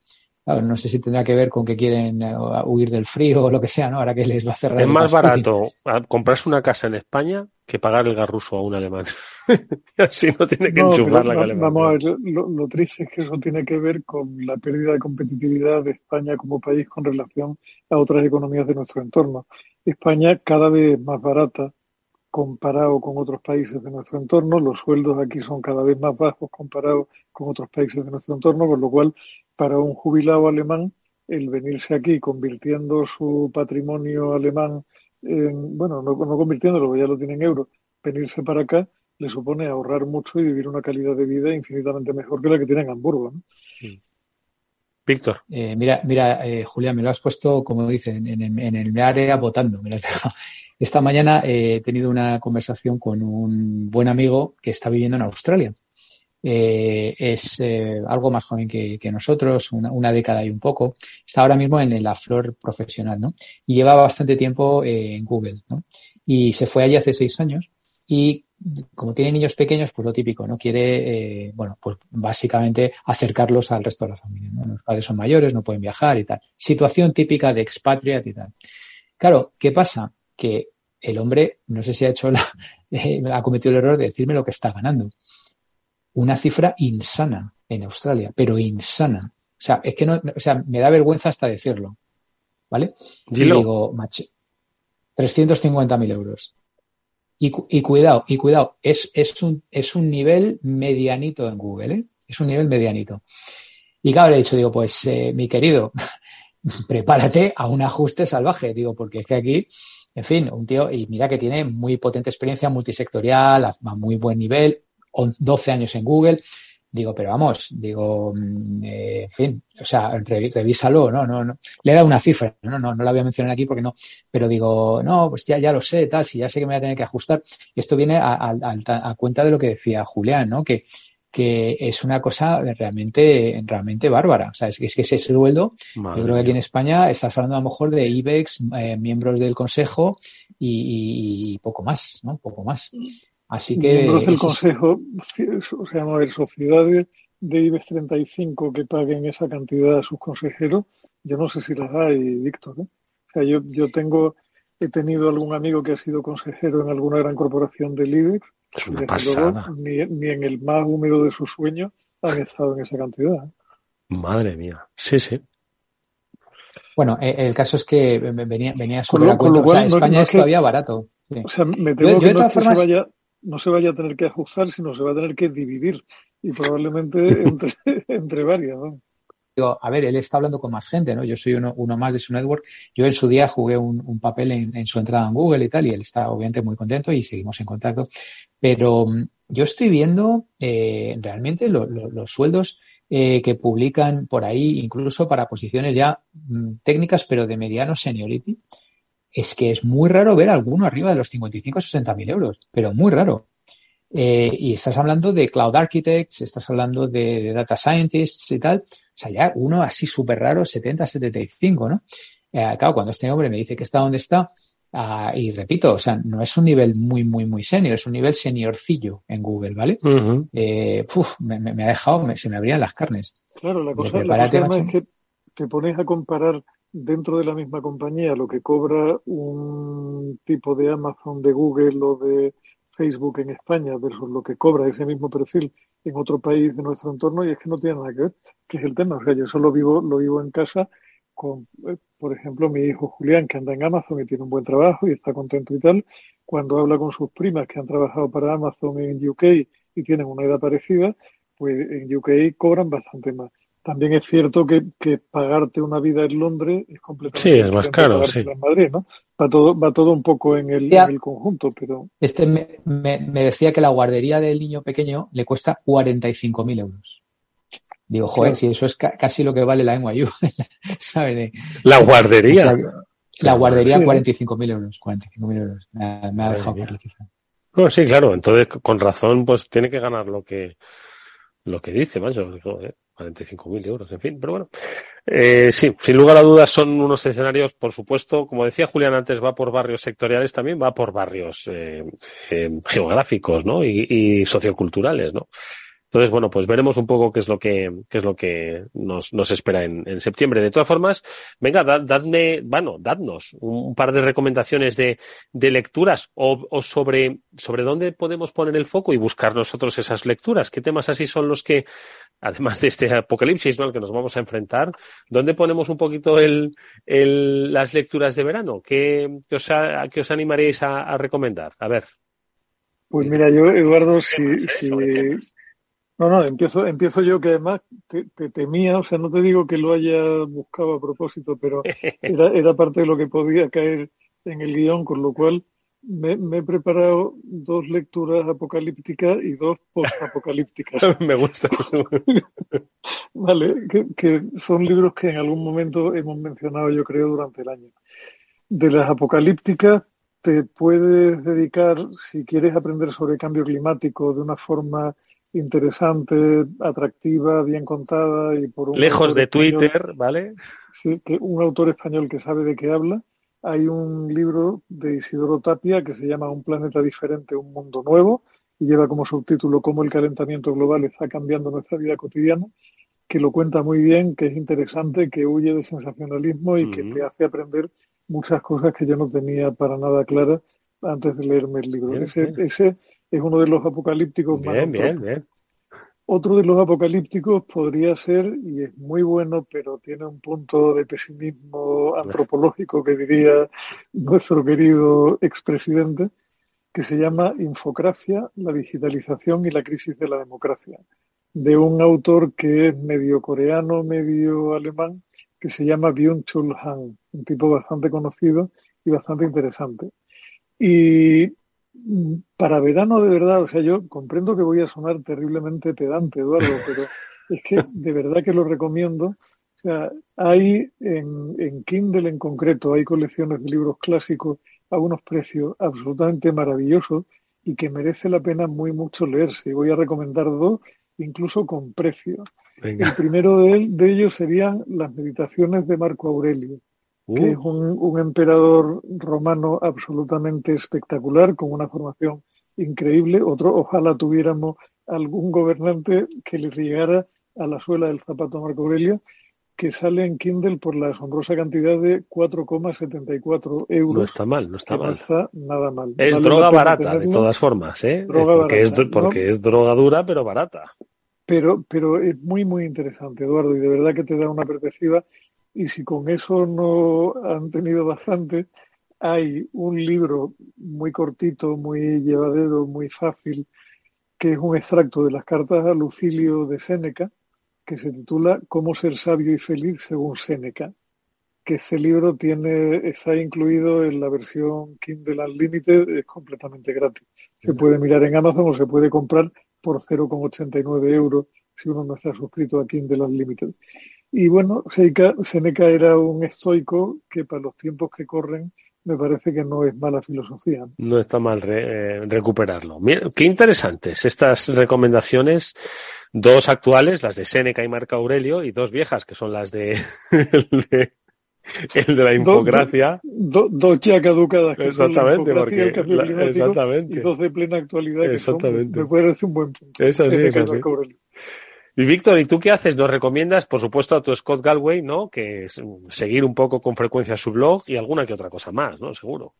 no sé si tendrá que ver con que quieren eh, huir del frío o lo que sea, ¿no? Ahora que les va a cerrar. Es más barato comprarse una casa en España que pagar el garruso a un alemán. Así no tiene que enchufar la no, Vamos a ver, lo, lo, triste es que eso tiene que ver con la pérdida de competitividad de España como país con relación a otras economías de nuestro entorno. España cada vez más barata comparado con otros países de nuestro entorno. Los sueldos aquí son cada vez más bajos comparados con otros países de nuestro entorno, con lo cual para un jubilado alemán el venirse aquí convirtiendo su patrimonio alemán en, bueno, no, no convirtiéndolo, ya lo tiene en euros, venirse para acá le supone ahorrar mucho y vivir una calidad de vida infinitamente mejor que la que tiene en Hamburgo. Víctor. Eh, mira, mira eh, Julián, me lo has puesto, como dicen, en, en, el área votando. Me lo has esta mañana eh, he tenido una conversación con un buen amigo que está viviendo en Australia. Eh, es eh, algo más joven que, nosotros, una, década y un poco. Está ahora mismo en la flor profesional, ¿no? Y lleva bastante tiempo en Google, ¿no? Y se fue allí hace seis años y como tiene niños pequeños, pues lo típico, ¿no? Quiere, bueno, pues básicamente acercarlos al resto de la familia, ¿no? Los padres son mayores, no pueden viajar y tal. Situación típica de expatriat y tal. Claro, ¿qué pasa? que el hombre, no sé si ha hecho la, eh, ha cometido el error de decirme lo que está ganando. Una cifra insana en Australia, pero insana. O sea, es que no, o sea, me da vergüenza hasta decirlo. ¿Vale? Y digo, 350.000 euros. Y, y, cuidado, y cuidado, es, es, un, es un nivel medianito en Google, ¿eh? Es un nivel medianito. Y claro, le he dicho, digo, pues, eh, mi querido, prepárate a un ajuste salvaje, digo, porque es que aquí en fin, un tío, y mira que tiene muy potente experiencia multisectorial, a muy buen nivel, 12 años en Google, Digo, pero vamos, digo, mm, eh, en fin, o sea, revísalo, ¿no? No, no. Le he dado una cifra, ¿no? No, no la voy a mencionar aquí porque no, pero digo, no, pues ya, ya lo sé, tal, si ya sé que me voy a tener que ajustar. Y esto viene a, a, cuenta de lo que decía Julián, ¿no? Que, que es una cosa realmente, realmente bárbara. O sea, es, es que ese sueldo, yo creo que aquí en España estás hablando a lo mejor de IBEX, eh, miembros del consejo y, y, poco más, ¿no? Poco más. Así que. Miembros del Consejo, o sea, a ver, sociedades de IBEX 35 que paguen esa cantidad a sus consejeros, yo no sé si las hay, Víctor. ¿eh? O sea, yo, yo tengo, he tenido algún amigo que ha sido consejero en alguna gran corporación del IBEX. Es una pasada. ni, ni, en el más húmedo de sus sueños han estado en esa cantidad. ¿eh? Madre mía. Sí, sí. Bueno, eh, el caso es que venía, venía sobre la cuenta. o sea, España es, todavía barato. O sea, me temo que no es que se vaya no se vaya a tener que ajustar, sino se va a tener que dividir y probablemente entre, entre varias. Digo, a ver, él está hablando con más gente, ¿no? Yo soy uno, uno más de su network. Yo en su día jugué un, papel en, su entrada en Google y tal, y él está obviamente muy contento y seguimos en contacto. Pero mm, yo estoy viendo eh, realmente los sueldos eh, que publican por ahí, incluso para posiciones ya mm, técnicas, pero de mediano seniority, es que es muy raro ver alguno arriba de los 55 o 60 mil euros, pero muy raro. Eh, y estás hablando de cloud architects, estás hablando de, data scientists y tal. O sea, ya uno así súper raro, 70, 75, ¿no? Eh, claro, cuando este hombre me dice que está donde está, uh, y repito, o sea, no es un nivel muy, muy, muy senior, es un nivel seniorcillo en Google, ¿vale? eh, me, me, ha dejado, me, se me abrían las carnes. Claro, la cosa, la cosa es que te pones a comparar dentro de la misma compañía lo que cobra un tipo de Amazon, de Google o de Facebook en España versus lo que cobra ese mismo perfil en otro país de nuestro entorno y es que no tiene nada que ver, que es el tema. O sea, yo solo vivo, lo vivo en casa con, eh, por ejemplo, mi hijo Julián, que anda en Amazon y tiene un buen trabajo y está contento y tal. Cuando habla con sus primas que han trabajado para Amazon en UK y tienen una edad parecida, pues en UK cobran bastante más. También es cierto que, que, pagarte una vida en Londres es completamente sí, es más caro, sí. en Madrid, ¿no? Va todo, va todo un poco en el, en el conjunto, pero... Este me, me, decía que la guardería del niño pequeño le cuesta 45.000 euros. Digo, joder, si eso es casi lo que vale la NYU, ¿sabes? La guardería. la guardería, sí. 45.000 euros. 45.000 euros. Me, me ha dejado por la cifra. No, sí, claro. Entonces, con razón, pues tiene que ganar lo que, lo que dice, macho. Joder. 45.000 euros, en fin, pero bueno. Eh, sí, sin lugar a dudas son unos escenarios, por supuesto, como decía Julián antes, va por barrios sectoriales, también va por barrios eh, eh, geográficos, ¿no? Y, y, socioculturales, ¿no? Entonces, bueno, pues veremos un poco qué es lo que, qué es lo que nos, nos espera en, en septiembre. De todas formas, venga, dadme, bueno, dadnos un, par de recomendaciones de, de lecturas o, o, sobre, sobre dónde podemos poner el foco y buscar nosotros esas lecturas. ¿Qué temas así son los que, además de este apocalipsis ¿no? al que nos vamos a enfrentar, dónde ponemos un poquito el, el, las lecturas de verano? ¿Qué, qué os, a, qué os animaréis a, a recomendar? A ver. Pues mira, yo, Eduardo, si, si, no, no, empiezo, empiezo yo que además te, te, temía, o sea, no te digo que lo haya buscado a propósito, pero era, era parte de lo que podía caer en el guion, con lo cual me, me he preparado dos lecturas apocalípticas y dos postapocalípticas. me gusta. vale, que, que son libros que en algún momento hemos mencionado, yo creo, durante el año. De las apocalípticas te puedes dedicar, si quieres aprender sobre cambio climático de una forma interesante, atractiva, bien contada y por un lejos de Twitter, español, ¿vale? Sí, que un autor español que sabe de qué habla. Hay un libro de Isidoro Tapia que se llama Un planeta diferente, un mundo nuevo y lleva como subtítulo cómo el calentamiento global está cambiando nuestra vida cotidiana, que lo cuenta muy bien, que es interesante, que huye de sensacionalismo y uh -huh. que te hace aprender muchas cosas que yo no tenía para nada claras antes de leerme el libro. Bien, ese, bien. ese es uno de los apocalípticos bien, más bien, bien. Otro de los apocalípticos podría ser, y es muy bueno, pero tiene un punto de pesimismo antropológico que diría nuestro querido expresidente, que se llama Infocracia, la digitalización y la crisis de la democracia, de un autor que es medio coreano, medio alemán, que se llama Byung-Chul Han, un tipo bastante conocido y bastante interesante. Y Para verano, de verdad, o sea, yo comprendo que voy a sonar terriblemente pedante, Eduardo, pero es que de verdad que lo recomiendo. O sea, hay en, en Kindle en concreto, hay colecciones de libros clásicos a unos precios absolutamente maravillosos y que merece la pena muy mucho leerse. Y voy a recomendar dos, incluso con precio. El primero de, de, ellos serían las meditaciones de Marco Aurelio, que uh. es un, un, emperador romano absolutamente espectacular, con una formación increíble. Otro, ojalá tuviéramos algún gobernante que le llegara a la suela del zapato Marco Aurelio, que sale en Kindle por la asombrosa cantidad de 4,74 euros. No está mal, no está mal. No está nada mal. Es vale droga barata, de todas formas, ¿eh? Droga porque barata, es, porque ¿no? es droga dura, pero barata. Pero, pero es muy, muy interesante, Eduardo, y de verdad que te da una perspectiva. Y si con eso no han tenido bastante, hay un libro muy cortito, muy llevadero, muy fácil, que es un extracto de las cartas a Lucilio de Séneca, que se titula Cómo ser sabio y feliz según Séneca, que este libro tiene, está incluido en la versión Kindle Unlimited, es completamente gratis. Se puede mirar en Amazon o se puede comprar por 0,89 euros si uno no está suscrito a Kindle Unlimited. Y bueno, Seneca era un estoico que para los tiempos que corren me parece que no es mala filosofía. No está mal re, eh, recuperarlo. Mira, qué interesantes estas recomendaciones, dos actuales, las de Séneca y Marco Aurelio, y dos viejas, que son las de, el, de el de la infografía. Dos do, do ya caducadas. Que exactamente, son la porque la, exactamente. Y dos de plena actualidad. Exactamente. Que son, me parece un buen punto. Es así, es así. Y Víctor, ¿y tú qué haces? Nos recomiendas, por supuesto, a tu Scott Galway, ¿no? Que es seguir un poco con frecuencia su blog y alguna que otra cosa más, ¿no? Seguro.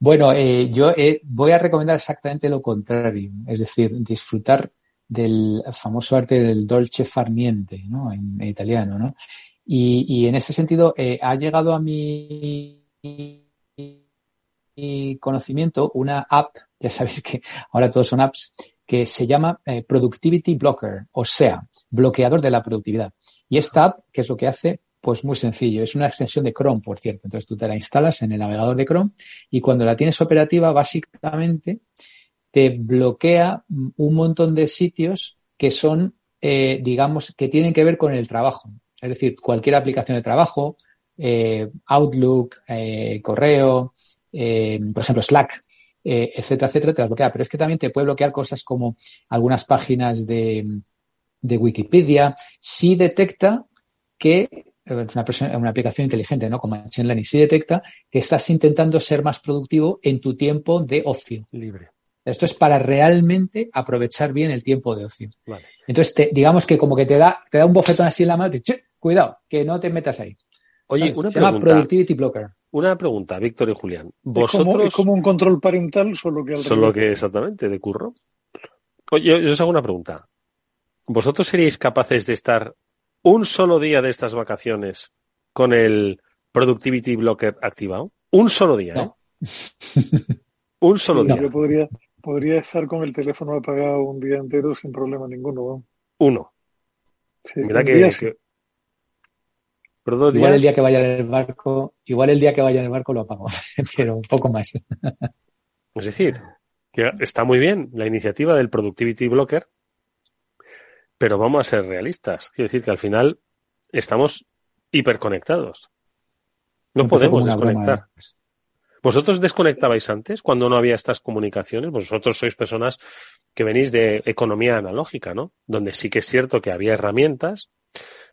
Bueno, eh, yo eh, voy a recomendar exactamente lo contrario, es decir, disfrutar del famoso arte del dolce far niente, ¿no? En, italiano, ¿no? Y, en este sentido eh, ha llegado a mi, conocimiento una app, ya sabéis que ahora todos son apps, que se llama eh, Productivity Blocker, o sea, bloqueador de la productividad. Y esta app, ¿qué es lo que hace? Pues muy sencillo, es una extensión de Chrome, por cierto. Entonces tú te la instalas en el navegador de Chrome y cuando la tienes operativa, básicamente te bloquea un montón de sitios que son, eh, digamos, que tienen que ver con el trabajo. Es decir, cualquier aplicación de trabajo, eh, Outlook, correo, por ejemplo, Slack, eh, etcétera, etcétera, te las bloquea. Pero es que también te puede bloquear cosas como algunas páginas de, de Wikipedia. Si detecta que es una, persona, una, aplicación inteligente, ¿no? Como Machine Learning, si detecta que estás intentando ser más productivo en tu tiempo de ocio. Libre. Esto es para realmente aprovechar bien el tiempo de ocio. Vale. Entonces, te, digamos que como que te da, te da un bofetón así en la mano, te dice, cuidado, que no te metas ahí. Oye, una Se pregunta. llama Productivity Blocker. Una pregunta, Víctor y Julián. Es Vosotros. como, es como un control parental, solo que al Solo que exactamente, de curro. Oye, yo, os hago una pregunta. ¿Vosotros seríais capaces de estar un solo día de estas vacaciones con el Productivity Blocker activado? Un solo día, No. ¿eh? un solo Sí, día. Yo podría, podría estar con el teléfono apagado un día entero sin problema ninguno. ¿no? Uno. Sí, Mira un que, día sí. que- Pero dos Igual el día que vaya en el barco, igual el día que vaya en el barco lo apago, pero un poco más. Es decir, que está muy bien la iniciativa del Productivity Blocker, pero vamos a ser realistas. Quiero decir que al final estamos hiperconectados. No Empezó podemos broma, desconectar. ¿eh? ¿Vosotros desconectabais antes cuando no había estas comunicaciones? Vosotros sois personas que venís de economía analógica, ¿no? Donde sí que es cierto que había herramientas,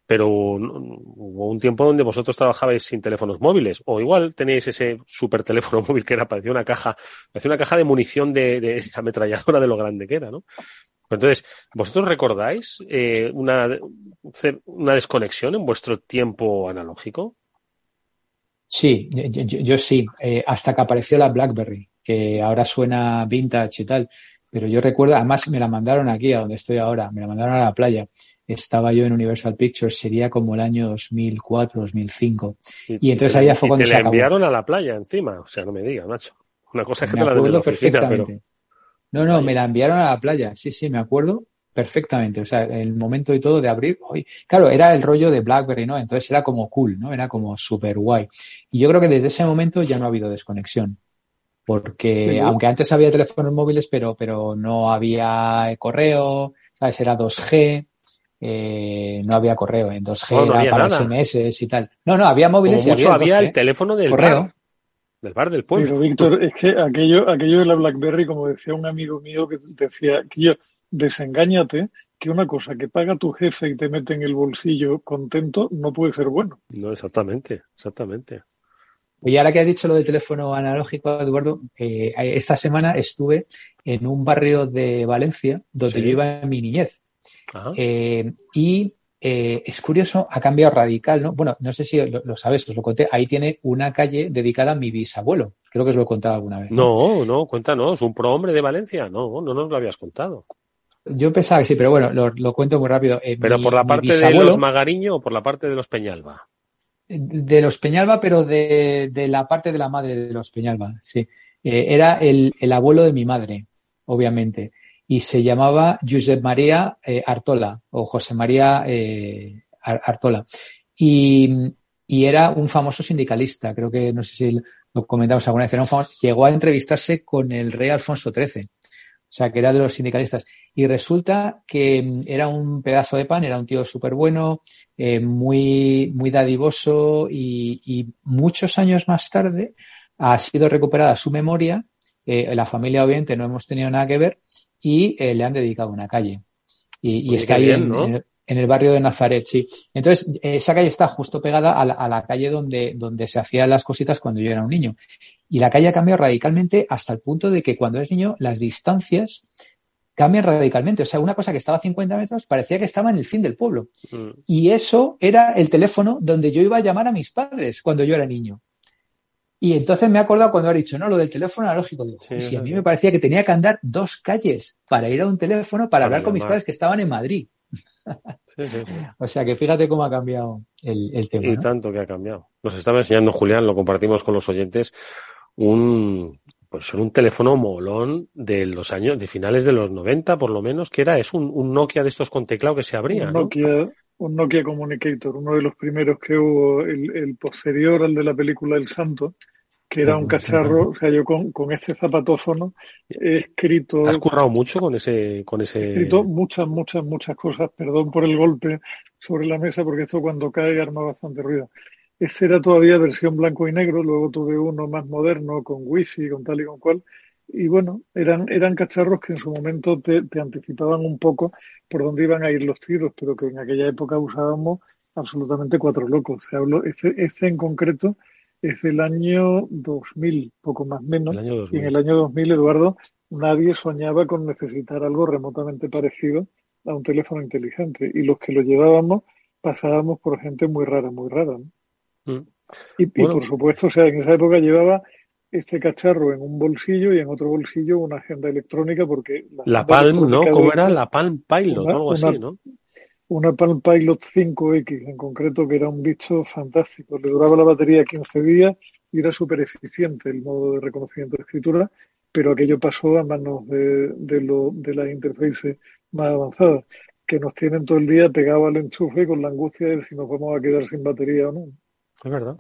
pero hubo un tiempo donde vosotros trabajabais sin teléfonos móviles, o igual teníais ese super teléfono móvil que era parecía una caja, parecía una caja de munición de, de ametralladora de lo grande que era, ¿no? Entonces, ¿vosotros recordáis eh, una, una desconexión en vuestro tiempo analógico? Sí, yo, sí, eh, hasta que apareció la BlackBerry, que ahora suena vintage y tal, pero yo recuerdo, además me la mandaron aquí, a donde estoy ahora, me la mandaron a la playa. Estaba yo en Universal Pictures, sería como el año 2004, 2005. Y, y entonces ahí fue y cuando te se la acabó. enviaron a la playa encima, o sea, no me digas, macho. Una cosa es que me te la acuerdo pero... perfectamente. No, no, me la enviaron a la playa, sí, sí, me acuerdo perfectamente. O sea, el momento y todo de abrir. Hoy, claro, era el rollo de BlackBerry, ¿no? Entonces era como cool, ¿no? Era como súper guay. Y yo creo que desde ese momento ya no ha habido desconexión. porque aunque antes había teléfonos móviles, pero, pero no había correo, ¿sabes? Era 2G, eh, no había correo en 2G, era para SMS y tal. No, no, había móviles y había, había el teléfono del correo. Bar, del bar del pueblo. Pero Víctor, es que aquello, aquello de la BlackBerry, como decía un amigo mío que decía, que yo, desengáñate, que una cosa que paga tu jefe y te mete en el bolsillo contento no puede ser bueno. No, exactamente, exactamente. Y ahora que has dicho lo del teléfono analógico, Eduardo, eh, esta semana estuve en un barrio de Valencia donde yo iba en mi niñez. Eh, y eh, es curioso, ha cambiado radical, ¿no? Bueno, no sé si lo, sabes, os lo conté. Ahí tiene una calle dedicada a mi bisabuelo. Creo que os lo he contado alguna vez. No, no, cuéntanos. ¿Un prohombre de Valencia? No, no nos lo habías contado. Yo pensaba que sí, pero bueno, lo, cuento muy rápido. ¿Pero por la parte de los Magariño o por la parte de los Peñalba? De los Peñalba, pero de, la parte de la madre de los Peñalba, sí. Eh, era el, abuelo de mi madre, obviamente, y se llamaba Josep María eh, Artola o José María eh, Artola. Y, era un famoso sindicalista, creo que no sé si lo comentamos alguna vez, era un famoso, llegó a entrevistarse con el rey Alfonso XIII. O sea, que era de los sindicalistas. Y resulta que mm, era un pedazo de pan, era un tío súper bueno, eh, muy, muy dadivoso y, muchos años más tarde ha sido recuperada su memoria. La familia obviamente no hemos tenido nada que ver y eh, le han dedicado una calle. Y, pues está ahí en, el barrio de Nazaret, sí. Entonces, esa calle está justo pegada a la, a la, calle donde, donde se hacían las cositas cuando yo era un niño. Y la calle ha cambiado radicalmente hasta el punto de que cuando eres niño las distancias cambian radicalmente. O sea, una cosa que estaba a 50 metros parecía que estaba en el fin del pueblo. Mm. Y eso era el teléfono donde yo iba a llamar a mis padres cuando yo era niño. Y entonces me he acordado cuando ha dicho, no, lo del teléfono analógico. Digo, si a mí me parecía que tenía que andar dos calles para ir a un teléfono para, hablar con mis padres que estaban en Madrid. o sea que fíjate cómo ha cambiado el, tema. Y tanto que ha cambiado. Nos estaba enseñando Julián, lo compartimos con los oyentes, un pues un teléfono molón de los años, de finales de los 90 por lo menos, que era, es un, Nokia de estos con teclado que se abría. Un Nokia, un Nokia Communicator, uno de los primeros que hubo, el, posterior al de la película El Santo, que era un cacharro, o sea, yo con, con este zapatófono he escrito... ¿Has currado mucho con ese, con ese...? He escrito muchas, muchas, muchas cosas, perdón por el golpe sobre la mesa, porque esto cuando cae arma bastante ruido. Ese era todavía versión blanco y negro, luego tuve uno más moderno con wifi, con tal y con cual. Y bueno, eran, eran cacharros que en su momento te, anticipaban un poco por dónde iban a ir los tiros, pero que en aquella época usábamos absolutamente cuatro locos. Se habló, este, este en concreto es del año 2000, poco más menos. Y en el año 2000, Eduardo, nadie soñaba con necesitar algo remotamente parecido a un teléfono inteligente. Y los que lo llevábamos pasábamos por gente muy rara, muy rara. ¿no? Mm. Y, por supuesto, o sea, en esa época llevaba este cacharro en un bolsillo y en otro bolsillo una agenda electrónica porque... La, Palm, ¿no? ¿Cómo era? La Palm Pilot, algo así, ¿no? Una Palm Pilot 5X en concreto que era un bicho fantástico. Le duraba la batería 15 días y era súper eficiente el modo de reconocimiento de escritura, pero aquello pasó a manos de, de, lo, de las interfaces más avanzadas que nos tienen todo el día pegado al enchufe con la angustia de si nos vamos a quedar sin batería o no. Es verdad.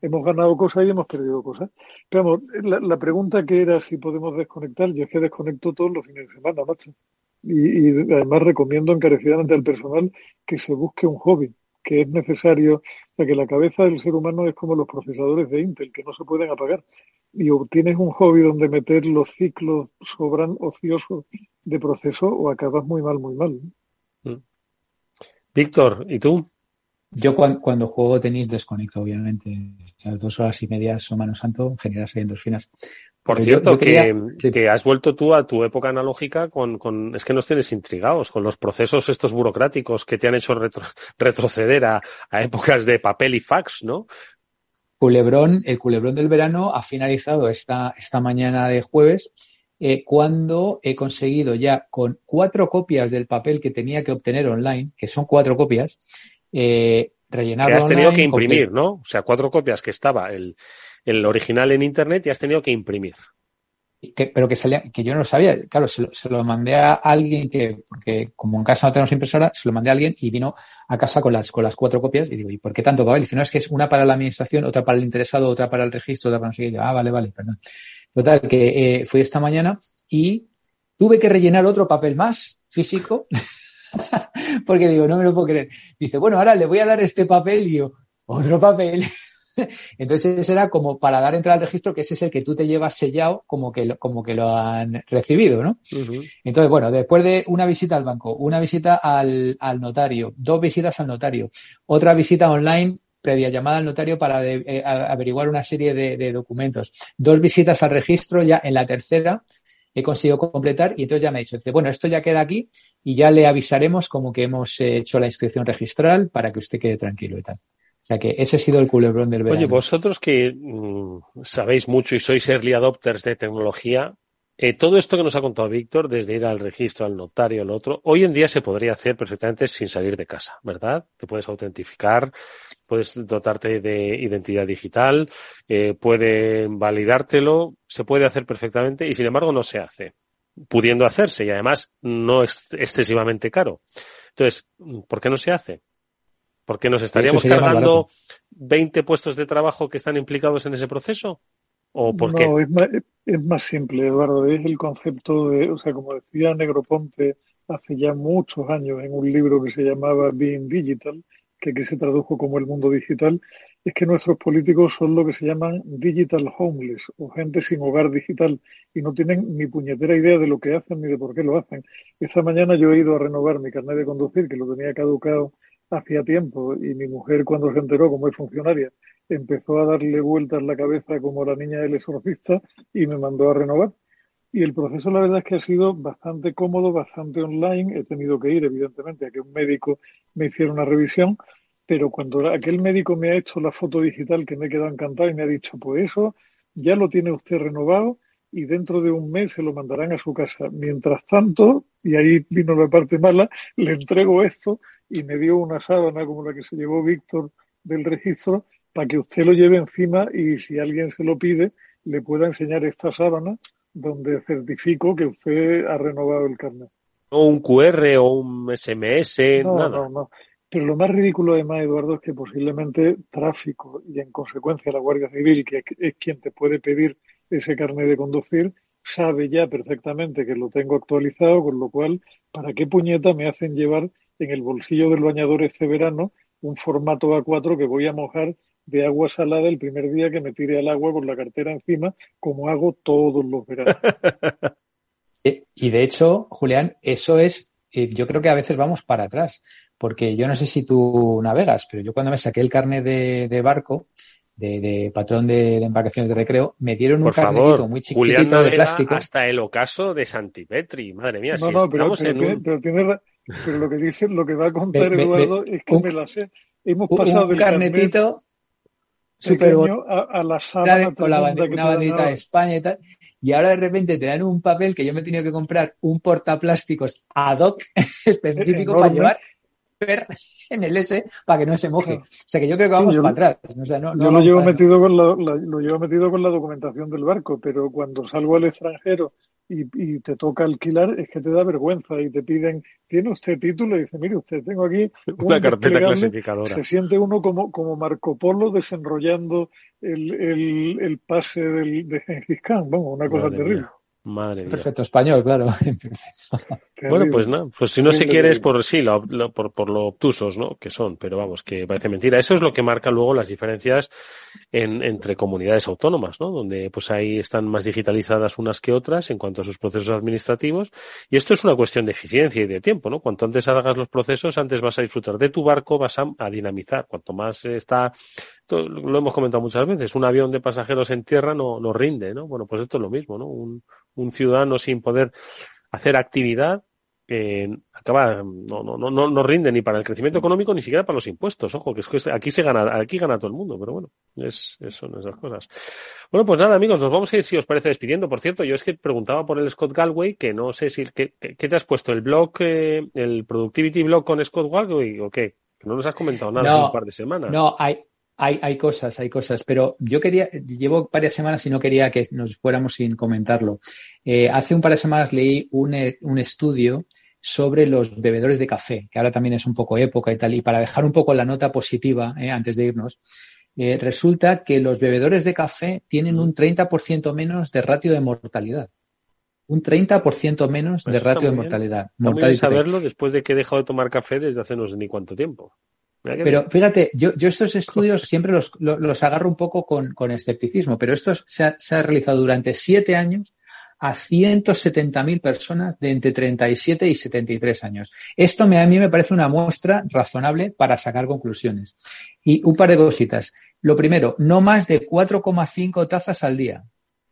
Hemos ganado cosas y hemos perdido cosas. Pero vamos, la, pregunta que era si podemos desconectar, yo es que desconecto todos los fines de semana, macho. Y, y además recomiendo encarecidamente al personal que se busque un hobby, que es necesario, o sea, que la cabeza del ser humano es como los procesadores de Intel, que no se pueden apagar. Y obtienes un hobby donde meter los ciclos sobran ociosos de proceso o acabas muy mal, muy mal. Mm. Víctor, ¿y tú? Yo cuando, juego tenis desconecto, obviamente. Las dos horas y media son mano santo, generas ahí endorfinas. Por cierto, que, que, has vuelto tú a tu época analógica con, con, es que nos tienes intrigados con los procesos estos burocráticos que te han hecho retroceder a, a, épocas de papel y fax, ¿no? Culebrón, el culebrón del verano ha finalizado esta, esta mañana de jueves eh, cuando he conseguido ya con cuatro copias del papel que tenía que obtener online, que son cuatro copias, eh, rellenado. Que has tenido que imprimir, ¿no? O sea, cuatro copias que estaba el, el original en internet y has tenido que imprimir. que, pero que salía, que yo no lo sabía. Claro, se lo, mandé a alguien que, porque como en casa no tenemos impresora, se lo mandé a alguien y vino a casa con las, con las cuatro copias y digo, ¿y por qué tanto papel? Y dice, no, es que es una para la administración, otra para el interesado, otra para el registro, otra para no sé qué. ah, vale, vale, perdón. Total, que eh, fui esta mañana y tuve que rellenar otro papel más físico porque digo, no me lo puedo creer. Dice, bueno, ahora le voy a dar este papel y yo, otro papel. Entonces era como para dar entrada al registro, que ese es el que tú te llevas sellado como que lo, como que lo han recibido, ¿no? Entonces, bueno, después de una visita al banco, una visita al, al notario, dos visitas al notario, otra visita online previa llamada al notario para eh, averiguar una serie de, de, documentos, dos visitas al registro, ya en la tercera he conseguido completar y entonces ya me ha dicho, dice, bueno, esto ya queda aquí y ya le avisaremos como que hemos hecho la inscripción registral para que usted quede tranquilo y tal. O sea que ese ha sido el culebrón del verano. Oye, vosotros que mm, sabéis mucho y sois early adopters de tecnología, eh, todo esto que nos ha contado Víctor, desde ir al registro, al notario, al otro, hoy en día se podría hacer perfectamente sin salir de casa, ¿verdad? Te puedes autentificar, puedes dotarte de identidad digital, eh, pueden validártelo, se puede hacer perfectamente y sin embargo no se hace, pudiendo hacerse y además no es excesivamente caro. Entonces, ¿por qué no se hace? Porque nos estaríamos cargando 20 puestos de trabajo que están implicados en ese proceso. ¿O por no, Es más, es más simple, Eduardo. Es el concepto de, o sea, como decía Negroponte hace ya muchos años en un libro que se llamaba Being Digital, que aquí se tradujo como el mundo digital, es que nuestros políticos son lo que se llaman digital homeless o gente sin hogar digital y no tienen ni puñetera idea de lo que hacen ni de por qué lo hacen. Esta mañana yo he ido a renovar mi carnet de conducir, que lo tenía caducado hacía tiempo y mi mujer cuando se enteró como es funcionaria empezó a darle vueltas la cabeza como la niña del exorcista y me mandó a renovar. Y el proceso la verdad es que ha sido bastante cómodo, bastante online. He tenido que ir evidentemente a que un médico me hiciera una revisión, pero cuando aquel médico me ha hecho la foto digital que me he quedado encantado y me ha dicho, pues eso ya lo tiene usted renovado y dentro de un mes se lo mandarán a su casa. Mientras tanto, y ahí vino la parte mala, le entrego esto y me dio una sábana como la que se llevó Víctor del registro para que usted lo lleve encima y si alguien se lo pide, le pueda enseñar esta sábana donde certifico que usted ha renovado el carnet. O un QR o un SMS, no, nada. No, no. Pero lo más ridículo además, Eduardo, es que posiblemente tráfico y en consecuencia la Guardia Civil, que es quien te puede pedir ese carnet de conducir, sabe ya perfectamente que lo tengo actualizado, con lo cual, ¿para qué puñeta me hacen llevar en el bolsillo del bañador este verano un formato A4 que voy a mojar de agua salada el primer día que me tire al agua con la cartera encima, como hago todos los veranos. Y de hecho, Julián, eso es, eh, yo creo que a veces vamos para atrás, porque yo no sé si tú navegas, pero yo cuando me saqué el carnet de, barco, de, patrón de, embarcaciones de recreo, me dieron un carnetito muy chiquitito de plástico. Hasta el ocaso de Santipetri, madre mía. No, no, pero, pero, lo que dice, lo que va a contar Eduardo es que me la sé. Hemos pasado un carnetito súper a, la sala con la una bandita de España y tal. Y ahora de repente te dan un papel que yo me he tenido que comprar un portaplásticos ad hoc específico para llevar en el S para que no se moje. O sea que yo creo que vamos para atrás. yo lo llevo metido con lo llevo metido con la documentación del barco, pero cuando salgo al extranjero y, te toca alquilar, es que te da vergüenza y te piden, ¿tiene usted título? Y dice, mire usted, tengo aquí una carpeta clasificadora. Se siente uno como, como Marco Polo desenrollando el, el, el pase del, de Gengis Khan, bueno, una cosa terrible. Madre Perfecto español, claro. bueno, pues nada, pues si no se quiere es por sí, por, por lo obtusos, ¿no? Que son, pero vamos, que parece mentira. Eso es lo que marca luego las diferencias en, entre comunidades autónomas, ¿no? Donde pues ahí están más digitalizadas unas que otras en cuanto a sus procesos administrativos. Y esto es una cuestión de eficiencia y de tiempo, ¿no? Cuanto antes hagas los procesos, antes vas a disfrutar de tu barco, vas a, a dinamizar. Cuanto más está lo hemos comentado muchas veces, un avión de pasajeros en tierra no, no rinde, ¿no? Bueno, pues esto es lo mismo, ¿no? Un, un ciudadano sin poder hacer actividad eh, acaba no, no, no, no rinde ni para el crecimiento económico ni siquiera para los impuestos. Ojo, que es que aquí se gana, aquí gana todo el mundo, pero bueno, es, son esas cosas. Bueno, pues nada, amigos, nos vamos a ir si os parece despidiendo. Por cierto, yo es que preguntaba por el Scott Galway, que no sé si ¿qué, te has puesto, el blog, eh, el Productivity Blog con Scott Galway o qué? Que no nos has comentado nada hace un par de semanas. No, hay, hay, hay cosas, hay cosas, pero yo quería, llevo varias semanas y no quería que nos fuéramos sin comentarlo. Eh, hace un par de semanas leí un, eh, un estudio sobre los bebedores de café, que ahora también es un poco época y tal, y para dejar un poco la nota positiva eh, antes de irnos, eh, resulta que los bebedores de café tienen un 30% menos de ratio de mortalidad. Un 30% menos Pues de ratio de mortalidad. Rate. saberlo después de que he dejado de tomar café desde hace no sé ni cuánto tiempo. Pero fíjate, yo, yo estos estudios siempre los, lo- los agarro un poco con, con escepticismo, pero esto se ha, se ha realizado durante siete años a 170.000 personas de entre 37 y 73 años. Esto me, a mí me parece una muestra razonable para sacar conclusiones. Y un par de cositas. Lo primero, no más de 4,5 tazas al día.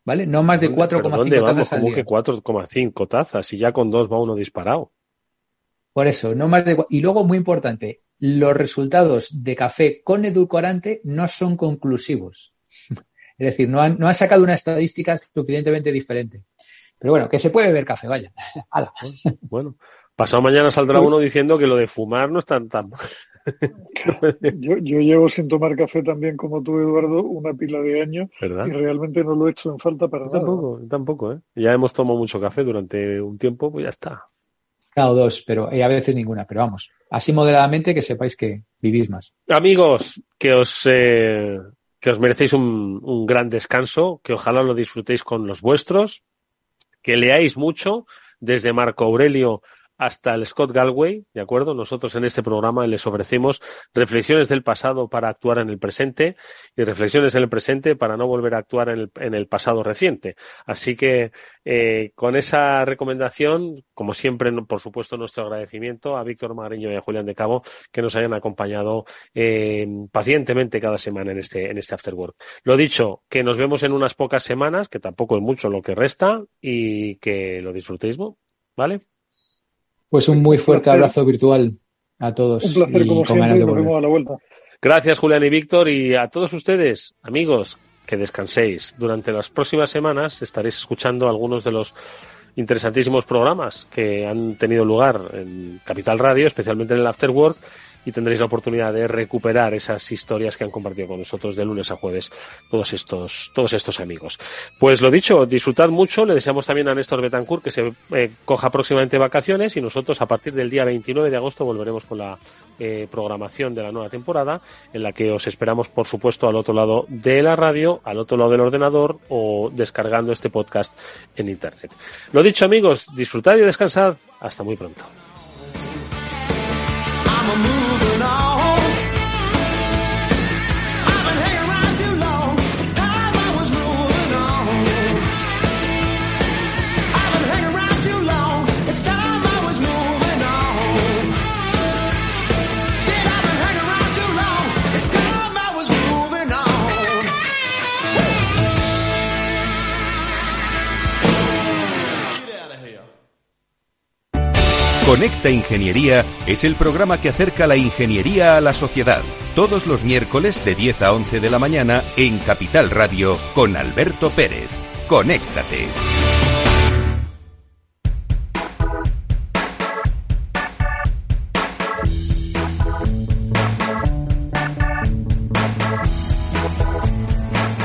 ¿Vale? No más de ¿Dónde- pero 4,5 ¿Dónde vamos? tazas al Como día. que 4,5 tazas y ya con dos va uno disparado. Por eso, no más de. Y luego, muy importante, los resultados de café con edulcorante no son conclusivos. Es decir, no han, no han sacado una estadística suficientemente diferente. Pero bueno, que se puede beber café, vaya. Bueno, pasado mañana saldrá uno diciendo que lo de fumar no es tan tan. Yo, yo llevo sin tomar café también como tú, Eduardo, una pila de años ¿Verdad? y realmente no lo he hecho en falta para Yo nada. tampoco, tampoco, ¿eh? Ya hemos tomado mucho café durante un tiempo, pues ya está. O dos, pero eh, a veces ninguna. Pero vamos, así moderadamente que sepáis que vivís más. Amigos, que os, eh, que os merecéis un, un gran descanso, que ojalá lo disfrutéis con los vuestros, que leáis mucho, desde Marco Aurelio hasta el Scott Galway, ¿de acuerdo? Nosotros en este programa les ofrecemos reflexiones del pasado para actuar en el presente y reflexiones en el presente para no volver a actuar en el, en el pasado reciente. Así que eh, con esa recomendación, como siempre, por supuesto, nuestro agradecimiento a Víctor Magariño y a Julián de Cabo que nos hayan acompañado eh, pacientemente cada semana en este, en este After Work. Lo dicho, que nos vemos en unas pocas semanas, que tampoco es mucho lo que resta, y que lo disfrutéis, ¿vale? Pues un muy fuerte abrazo virtual a todos. Un placer y como con ganas siempre de y nos volver. vemos a la vuelta. Gracias, Julián y Víctor, y a todos ustedes, amigos, que descanséis. Durante las próximas semanas estaréis escuchando algunos de los interesantísimos programas que han tenido lugar en Capital Radio, especialmente en el After Work, y tendréis la oportunidad de recuperar esas historias que han compartido con nosotros de lunes a jueves todos estos, todos estos amigos. Pues lo dicho, disfrutad mucho, le deseamos también a Néstor Betancourt que se eh, coja próximamente vacaciones y nosotros a partir del día 29 de agosto volveremos con la eh, programación de la nueva temporada en la que os esperamos por supuesto al otro lado de la radio, al otro lado del ordenador o descargando este podcast en internet. Lo dicho amigos, disfrutad y descansad. Hasta muy pronto. on. Conecta Ingeniería es el programa que acerca la ingeniería a la sociedad. Todos los miércoles de 10 a 11 de la mañana en Capital Radio con Alberto Pérez. Conéctate.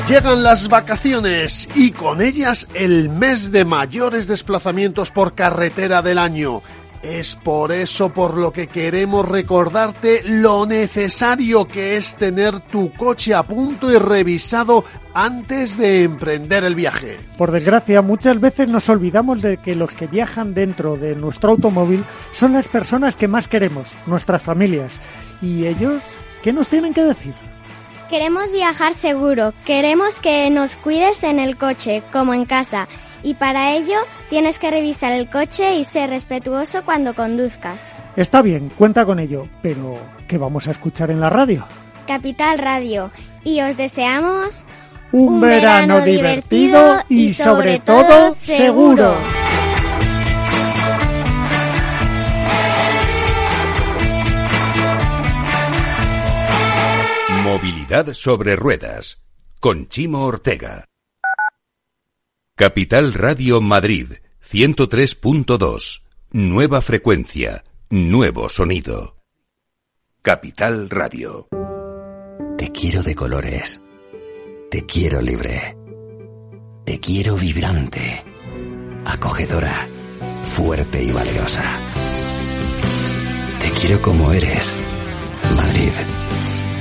Llegan las vacaciones y con ellas el mes de mayores desplazamientos por carretera del año. Es por eso por lo que queremos recordarte lo necesario que es tener tu coche a punto y revisado antes de emprender el viaje. Por desgracia, muchas veces nos olvidamos de que los que viajan dentro de nuestro automóvil son las personas que más queremos, nuestras familias. ¿Y ellos qué nos tienen que decir? Queremos viajar seguro, queremos que nos cuides en el coche, como en casa, y para ello tienes que revisar el coche y ser respetuoso cuando conduzcas. Está bien, cuenta con ello, pero ¿qué vamos a escuchar en la radio? Capital Radio, y os deseamos Un, verano, divertido y sobre todo seguro. Movilidad sobre ruedas. Con Chimo Ortega. Capital Radio Madrid 103.2. Nueva frecuencia. Nuevo sonido. Capital Radio. Te quiero de colores. Te quiero libre. Te quiero vibrante, acogedora, fuerte y valerosa. Te quiero como eres. Madrid.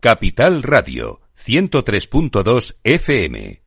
Capital Radio, 103.2 FM.